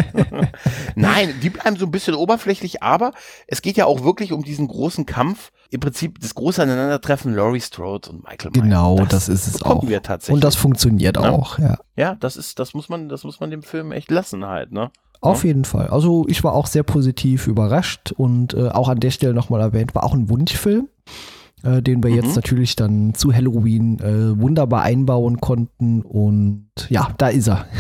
Nein, die bleiben so ein bisschen oberflächlich, aber es geht ja auch wirklich um diesen großen Kampf. Im Prinzip das große Aneinandertreffen Laurie Strode und Michael Myers. Genau, das, ist es auch. wir tatsächlich. Und das funktioniert Ja. auch, ja. ja, das ist, das muss man, das muss man dem Film echt lassen halt, ne? Auf jeden Fall. Also ich war auch sehr positiv überrascht und äh, auch an der Stelle nochmal erwähnt, war auch ein Wunschfilm, äh, den wir Mhm. jetzt natürlich dann zu Halloween äh, wunderbar einbauen konnten und ja, da ist er.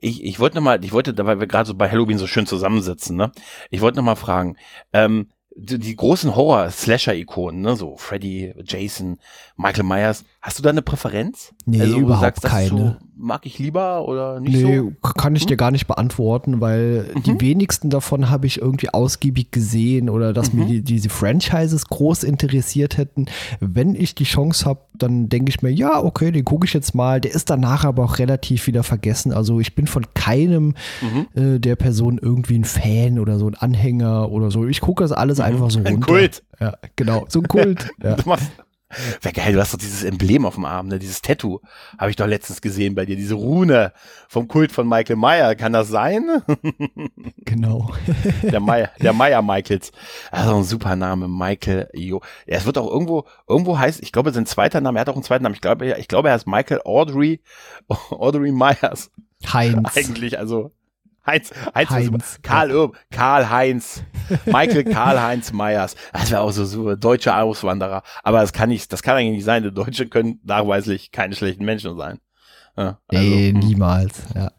Ich, ich wollte noch mal, ich wollte, da weil wir gerade so bei Halloween so schön zusammensitzen, ne? Ich wollte noch mal fragen, ähm, die, die großen Horror-Slasher-Ikonen, ne, so Freddy, Jason, Michael Myers, hast du da eine Präferenz? Nee, du überhaupt das ist keine. Mag ich lieber oder nicht nee, so? kann ich dir gar nicht beantworten, weil die Mhm. wenigsten davon habe ich irgendwie ausgiebig gesehen oder dass Mhm. mir die, diese Franchises groß interessiert hätten. Wenn ich die Chance habe, dann denke ich mir, ja, okay, den gucke ich jetzt mal. Der ist danach aber auch relativ wieder vergessen. Also ich bin von keinem Mhm. äh, der Personen irgendwie ein Fan oder so ein Anhänger oder so. Ich gucke das alles einfach so Mhm. Ein runter. Kult. Ja, genau, so ein Kult. ja. Du machst, Wäre geil, du hast doch dieses Emblem auf dem Arm, ne? dieses Tattoo. Habe ich doch letztens gesehen bei dir, diese Rune vom Kult von Michael Meyer. Kann das sein? Genau. Der Meyer, der Meyer Michaels. Also ein super Name, Michael Jo. Ja, es wird auch irgendwo, irgendwo heißt, ich glaube, sein zweiter Name, er hat auch einen zweiten Namen. Ich glaube, ich glaube, er heißt Michael Audrey, Audrey Myers. Heinz. Eigentlich, also Heinz, Heinz, Heinz, Karl Irb, Karl Heinz, Michael Karl Heinz Meyers. Das wäre auch so super, deutsche Auswanderer. Aber das kann nicht, das kann eigentlich nicht sein. Die Deutsche können nachweislich keine schlechten Menschen sein. Ja, also, Nee, hm. niemals. Ja.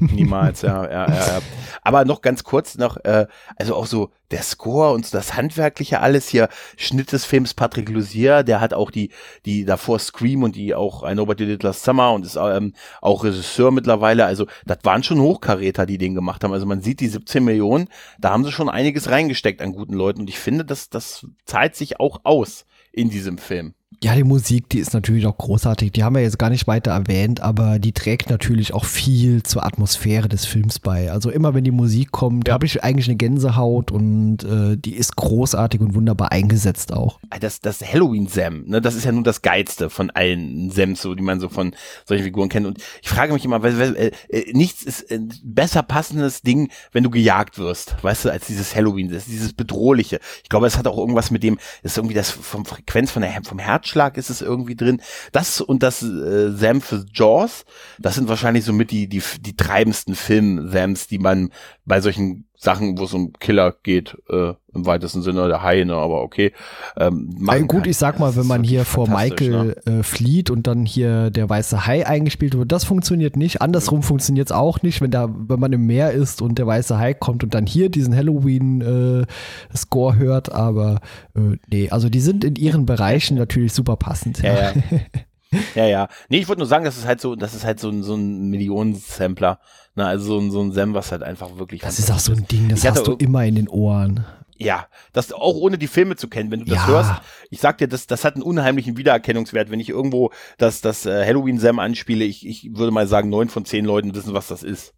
Niemals, ja, ja, ja, ja. Aber noch ganz kurz noch, äh, also auch so der Score und so das Handwerkliche alles hier, Schnitt des Films Patrick Lussier, der hat auch die, die davor Scream und die auch What You Did Last Summer und ist ähm, auch Regisseur mittlerweile, also das waren schon Hochkaräter, die den gemacht haben. Also man sieht die 17 Millionen, da haben sie schon einiges reingesteckt an guten Leuten und ich finde, das, das zahlt sich auch aus in diesem Film. Ja, die Musik, die ist natürlich auch großartig. Die haben wir jetzt gar nicht weiter erwähnt, aber die trägt natürlich auch viel zur Atmosphäre des Films bei. Also immer wenn die Musik kommt, Ja. habe ich eigentlich eine Gänsehaut und äh, die ist großartig und wunderbar eingesetzt auch. das, das Halloween-Sam, ne, das ist ja nun das Geilste von allen Sams, so, die man so von solchen Figuren kennt. Und ich frage mich immer, weil, weil, äh, äh, nichts ist ein besser passendes Ding, wenn du gejagt wirst, weißt du, als dieses Halloween, dieses Bedrohliche. Ich glaube, es hat auch irgendwas mit dem, das ist irgendwie das vom Frequenz von der, vom Herzschlag ist es irgendwie drin. Das und das äh, Sam für Jaws, das sind wahrscheinlich somit die, die, die treibendsten Film-Sams, die man bei solchen Sachen, wo es um Killer geht, äh, im weitesten Sinne der Hai, ne, aber okay. Ähm, Äh, gut, kann. ich sag mal, wenn man hier vor Michael ne? äh, flieht und dann hier der weiße Hai eingespielt wird, das funktioniert nicht. Andersrum funktioniert es auch nicht, wenn da, wenn man im Meer ist und der weiße Hai kommt und dann hier diesen Halloween-Score hört, aber äh, nee, also die sind in ihren Bereichen natürlich super passend. Ja, ja. ja, ja. Nee, ich wollte nur sagen, das ist halt so, das ist halt so ein, so ein Millionen-Sampler. Ne, also so ein, so ein Sam, was halt einfach wirklich. Das ist auch so ein Ding, das hast du immer in den Ohren. Ja, das auch ohne die Filme zu kennen, wenn du das Ja. hörst. Ich sag dir, das, das hat einen unheimlichen Wiedererkennungswert. Wenn ich irgendwo das, das äh, Halloween Sam anspiele, ich, ich würde mal sagen, neun von zehn Leuten wissen, was das ist.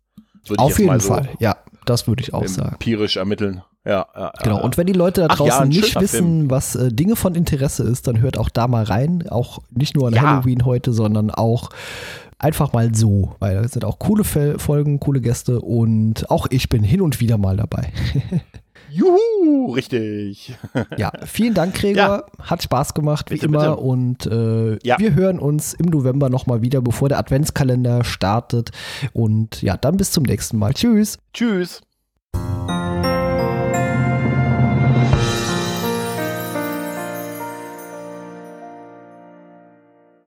Würde Auf jeden so Fall, ja, das würde ich auch sagen. empirisch ermitteln. Ja, ja, Genau, ja. und wenn die Leute da ja, draußen ein nicht wissen, Film. was äh, Dinge von Interesse ist, dann hört auch da mal rein. Auch nicht nur an Ja. Halloween heute, sondern auch einfach mal so, weil da sind auch coole Fel- Folgen, coole Gäste und auch ich bin hin und wieder mal dabei. Juhu, richtig. ja, vielen Dank, Gregor. Hat Spaß gemacht, wie Bitte, immer. bitte. Und äh, Ja. wir hören uns im November nochmal wieder, bevor der Adventskalender startet. Und ja, dann bis zum nächsten Mal. Tschüss. Tschüss.